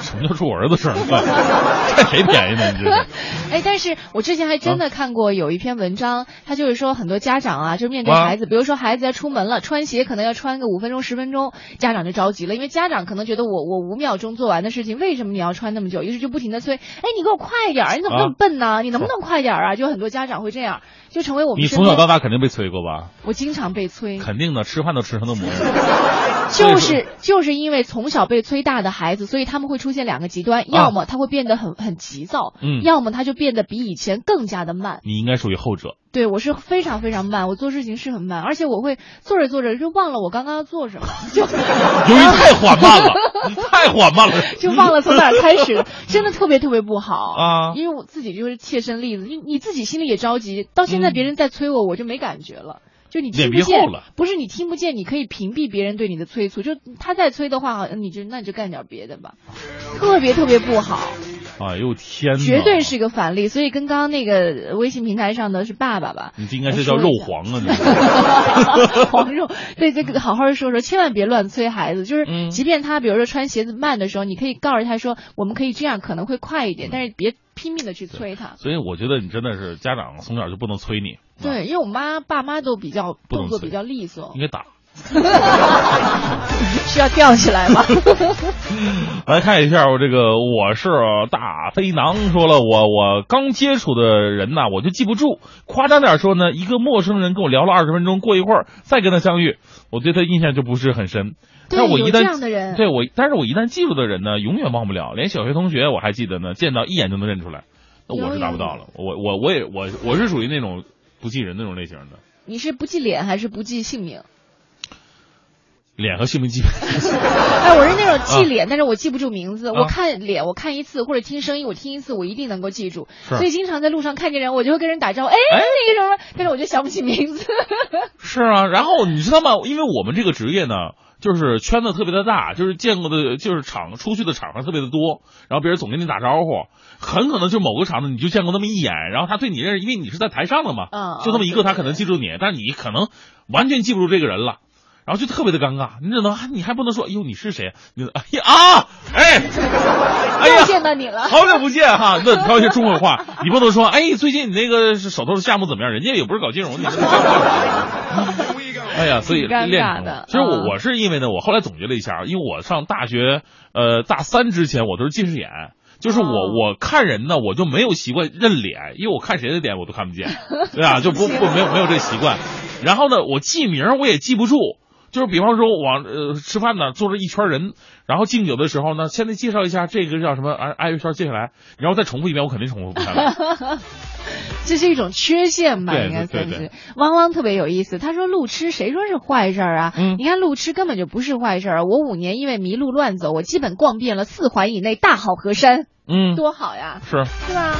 什么叫祝我儿子生日快乐？占谁便宜呢？你这是？哎，但是我之前还真的看过有一篇文章，他就是说很多家长啊，就是面对啊孩子，比如说孩子要出门了，穿鞋可能要穿个五分钟十分钟，家长就着急了，因为家长可能觉得我我五秒钟做完的事情，为什么你要穿那么久？于是就不停的催，哎，你给我快点儿，你怎么那么啊笨呢？你能不能快点儿啊？就很多家长会这样，就成为我们你从小到大肯定被催过吧？我经常被催，肯定的，吃饭都吃成那模样。就是就是因为从小被催大的孩子，所以他们会出现两个极端，要么他会变得很很急躁，嗯要么他就变得比以前更加的慢。你应该属于后者。对我是非常非常慢，我做事情是很慢，而且我会做着做着就忘了我刚刚要做什么，就 由于太缓慢了，你太缓慢了。就忘了从哪儿开始，真的特别特别不好啊因为我自己就是切身例子，你你自己心里也着急，到现在别人在催我，我就没感觉了。就你听不见，不是你听不见，你可以屏蔽别人对你的催促。就他在催的话，好像你就那你就干点别的吧，特别特别不好，哎呦天哪！绝对是一个反例。所以跟刚刚那个微信平台上的是爸爸吧，你这应该是叫肉黄啊！你 黄肉，对这个好好说说，千万别乱催孩子。就是，嗯即便他比如说穿鞋子慢的时候，你可以告诉他说，我们可以这样，可能会快一点，但是别拼命的去催他。所以我觉得你真的是家长从小就不能催你，对，因为我妈爸妈都比较动作比较利索应，该打。需要吊起来吗？来看一下我这个，我是大飞囊说了，我我刚接触的人呐，我就记不住。夸张点说呢，一个陌生人跟我聊了二十分钟，过一会儿再跟他相遇，我对他印象就不是很深。但我一旦这样的人对我，但是我一旦记住的人呢，永远忘不了。连小学同学我还记得呢，见到一眼就能认出来。那我是达不到了，我我我也我我是属于那种不记人那种类型的，你是不记脸还是不记姓名？脸和姓名记。哎，我是那种记脸，但是我记不住名字。啊我看脸，我看一次，或者听声音，我听一次，我一定能够记住。所以经常在路上看见人，我就会跟人打招呼，哎，那个什么，但是我就想不起名字。是啊，然后你知道吗？因为我们这个职业呢，就是圈子特别的大，就是见过的，就是场出去的场合特别的多，然后别人总跟你打招呼，很可能就某个场子你就见过那么一眼，然后他对你认识，因为你是在台上的嘛，嗯就那么一个，嗯他可能记住你，但是你可能完全记不住这个人了。然后就特别的尴尬，你只能你还不能说，哎呦你是谁？你哎呀啊，哎，哎呀又，见到你了。好久不见哈，那挑一些中国话，你不能说，哎，最近你那个是手头的项目怎么样？人家也不是搞金融，你这个项目哎呀，所以练成尬的了。其实我嗯我是因为呢，我后来总结了一下，因为我上大学呃大三之前我都是近视眼。就是我，哦我看人呢，我就没有习惯认脸，因为我看谁的脸我都看不见，对啊，就不不没有没有这习惯。然后呢，我记名我也记不住，就是比方说往呃吃饭呢，坐着一圈人，然后敬酒的时候呢，现在介绍一下这个叫什么，挨挨一圈接下来，然后再重复一遍，我肯定重复不下来。这是一种缺陷吧，应该算是。汪汪特别有意思，他说路痴谁说是坏事儿啊？嗯你看路痴根本就不是坏事儿。我五年因为迷路乱走，我基本逛遍了四环以内大好河山，嗯，多好呀，是。是吧？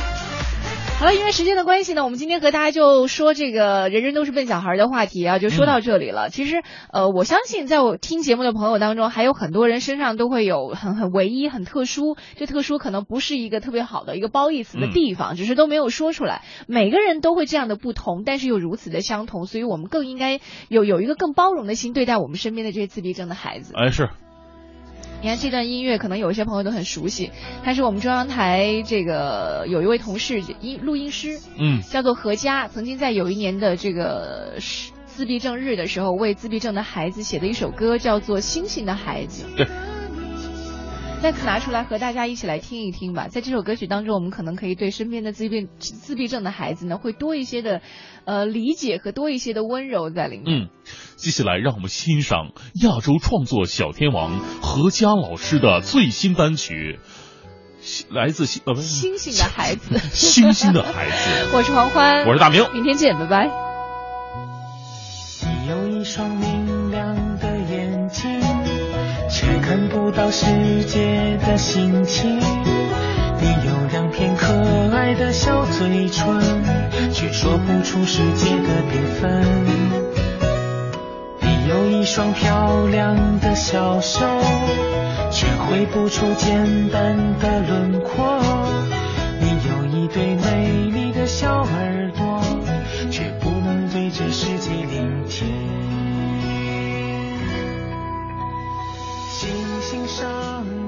好了，因为时间的关系呢，我们今天和大家就说这个人人都是笨小孩的话题啊，就说到这里了。其实，呃，我相信在我听节目的朋友当中，还有很多人身上都会有很很唯一、很特殊。这特殊可能不是一个特别好的一个褒义词的地方，只是都没有说出来。每个人都会这样的不同，但是又如此的相同，所以我们更应该有有一个更包容的心对待我们身边的这些自闭症的孩子。哎，是，你看这段音乐，可能有一些朋友都很熟悉，他是我们中央台这个有一位同事音录音师，嗯，叫做何佳，曾经在有一年的这个是自闭症日的时候，为自闭症的孩子写的一首歌，叫做《星星的孩子》。对。那拿出来和大家一起来听一听吧。在这首歌曲当中，我们可能可以对身边的自闭自闭症的孩子呢，会多一些的呃理解和多一些的温柔在里面。嗯，接下来让我们欣赏亚洲创作小天王何佳老师的最新单曲《来自星呃不是星星的孩子，星星的孩子。我是黄欢，我是大明，明天见，拜拜。你有一双明看不到世界的心情。你有两片可爱的小嘴唇，却说不出世界的缤纷。你有一双漂亮的小手，却绘不出简单的轮廓。你有一对美丽的小耳朵，心上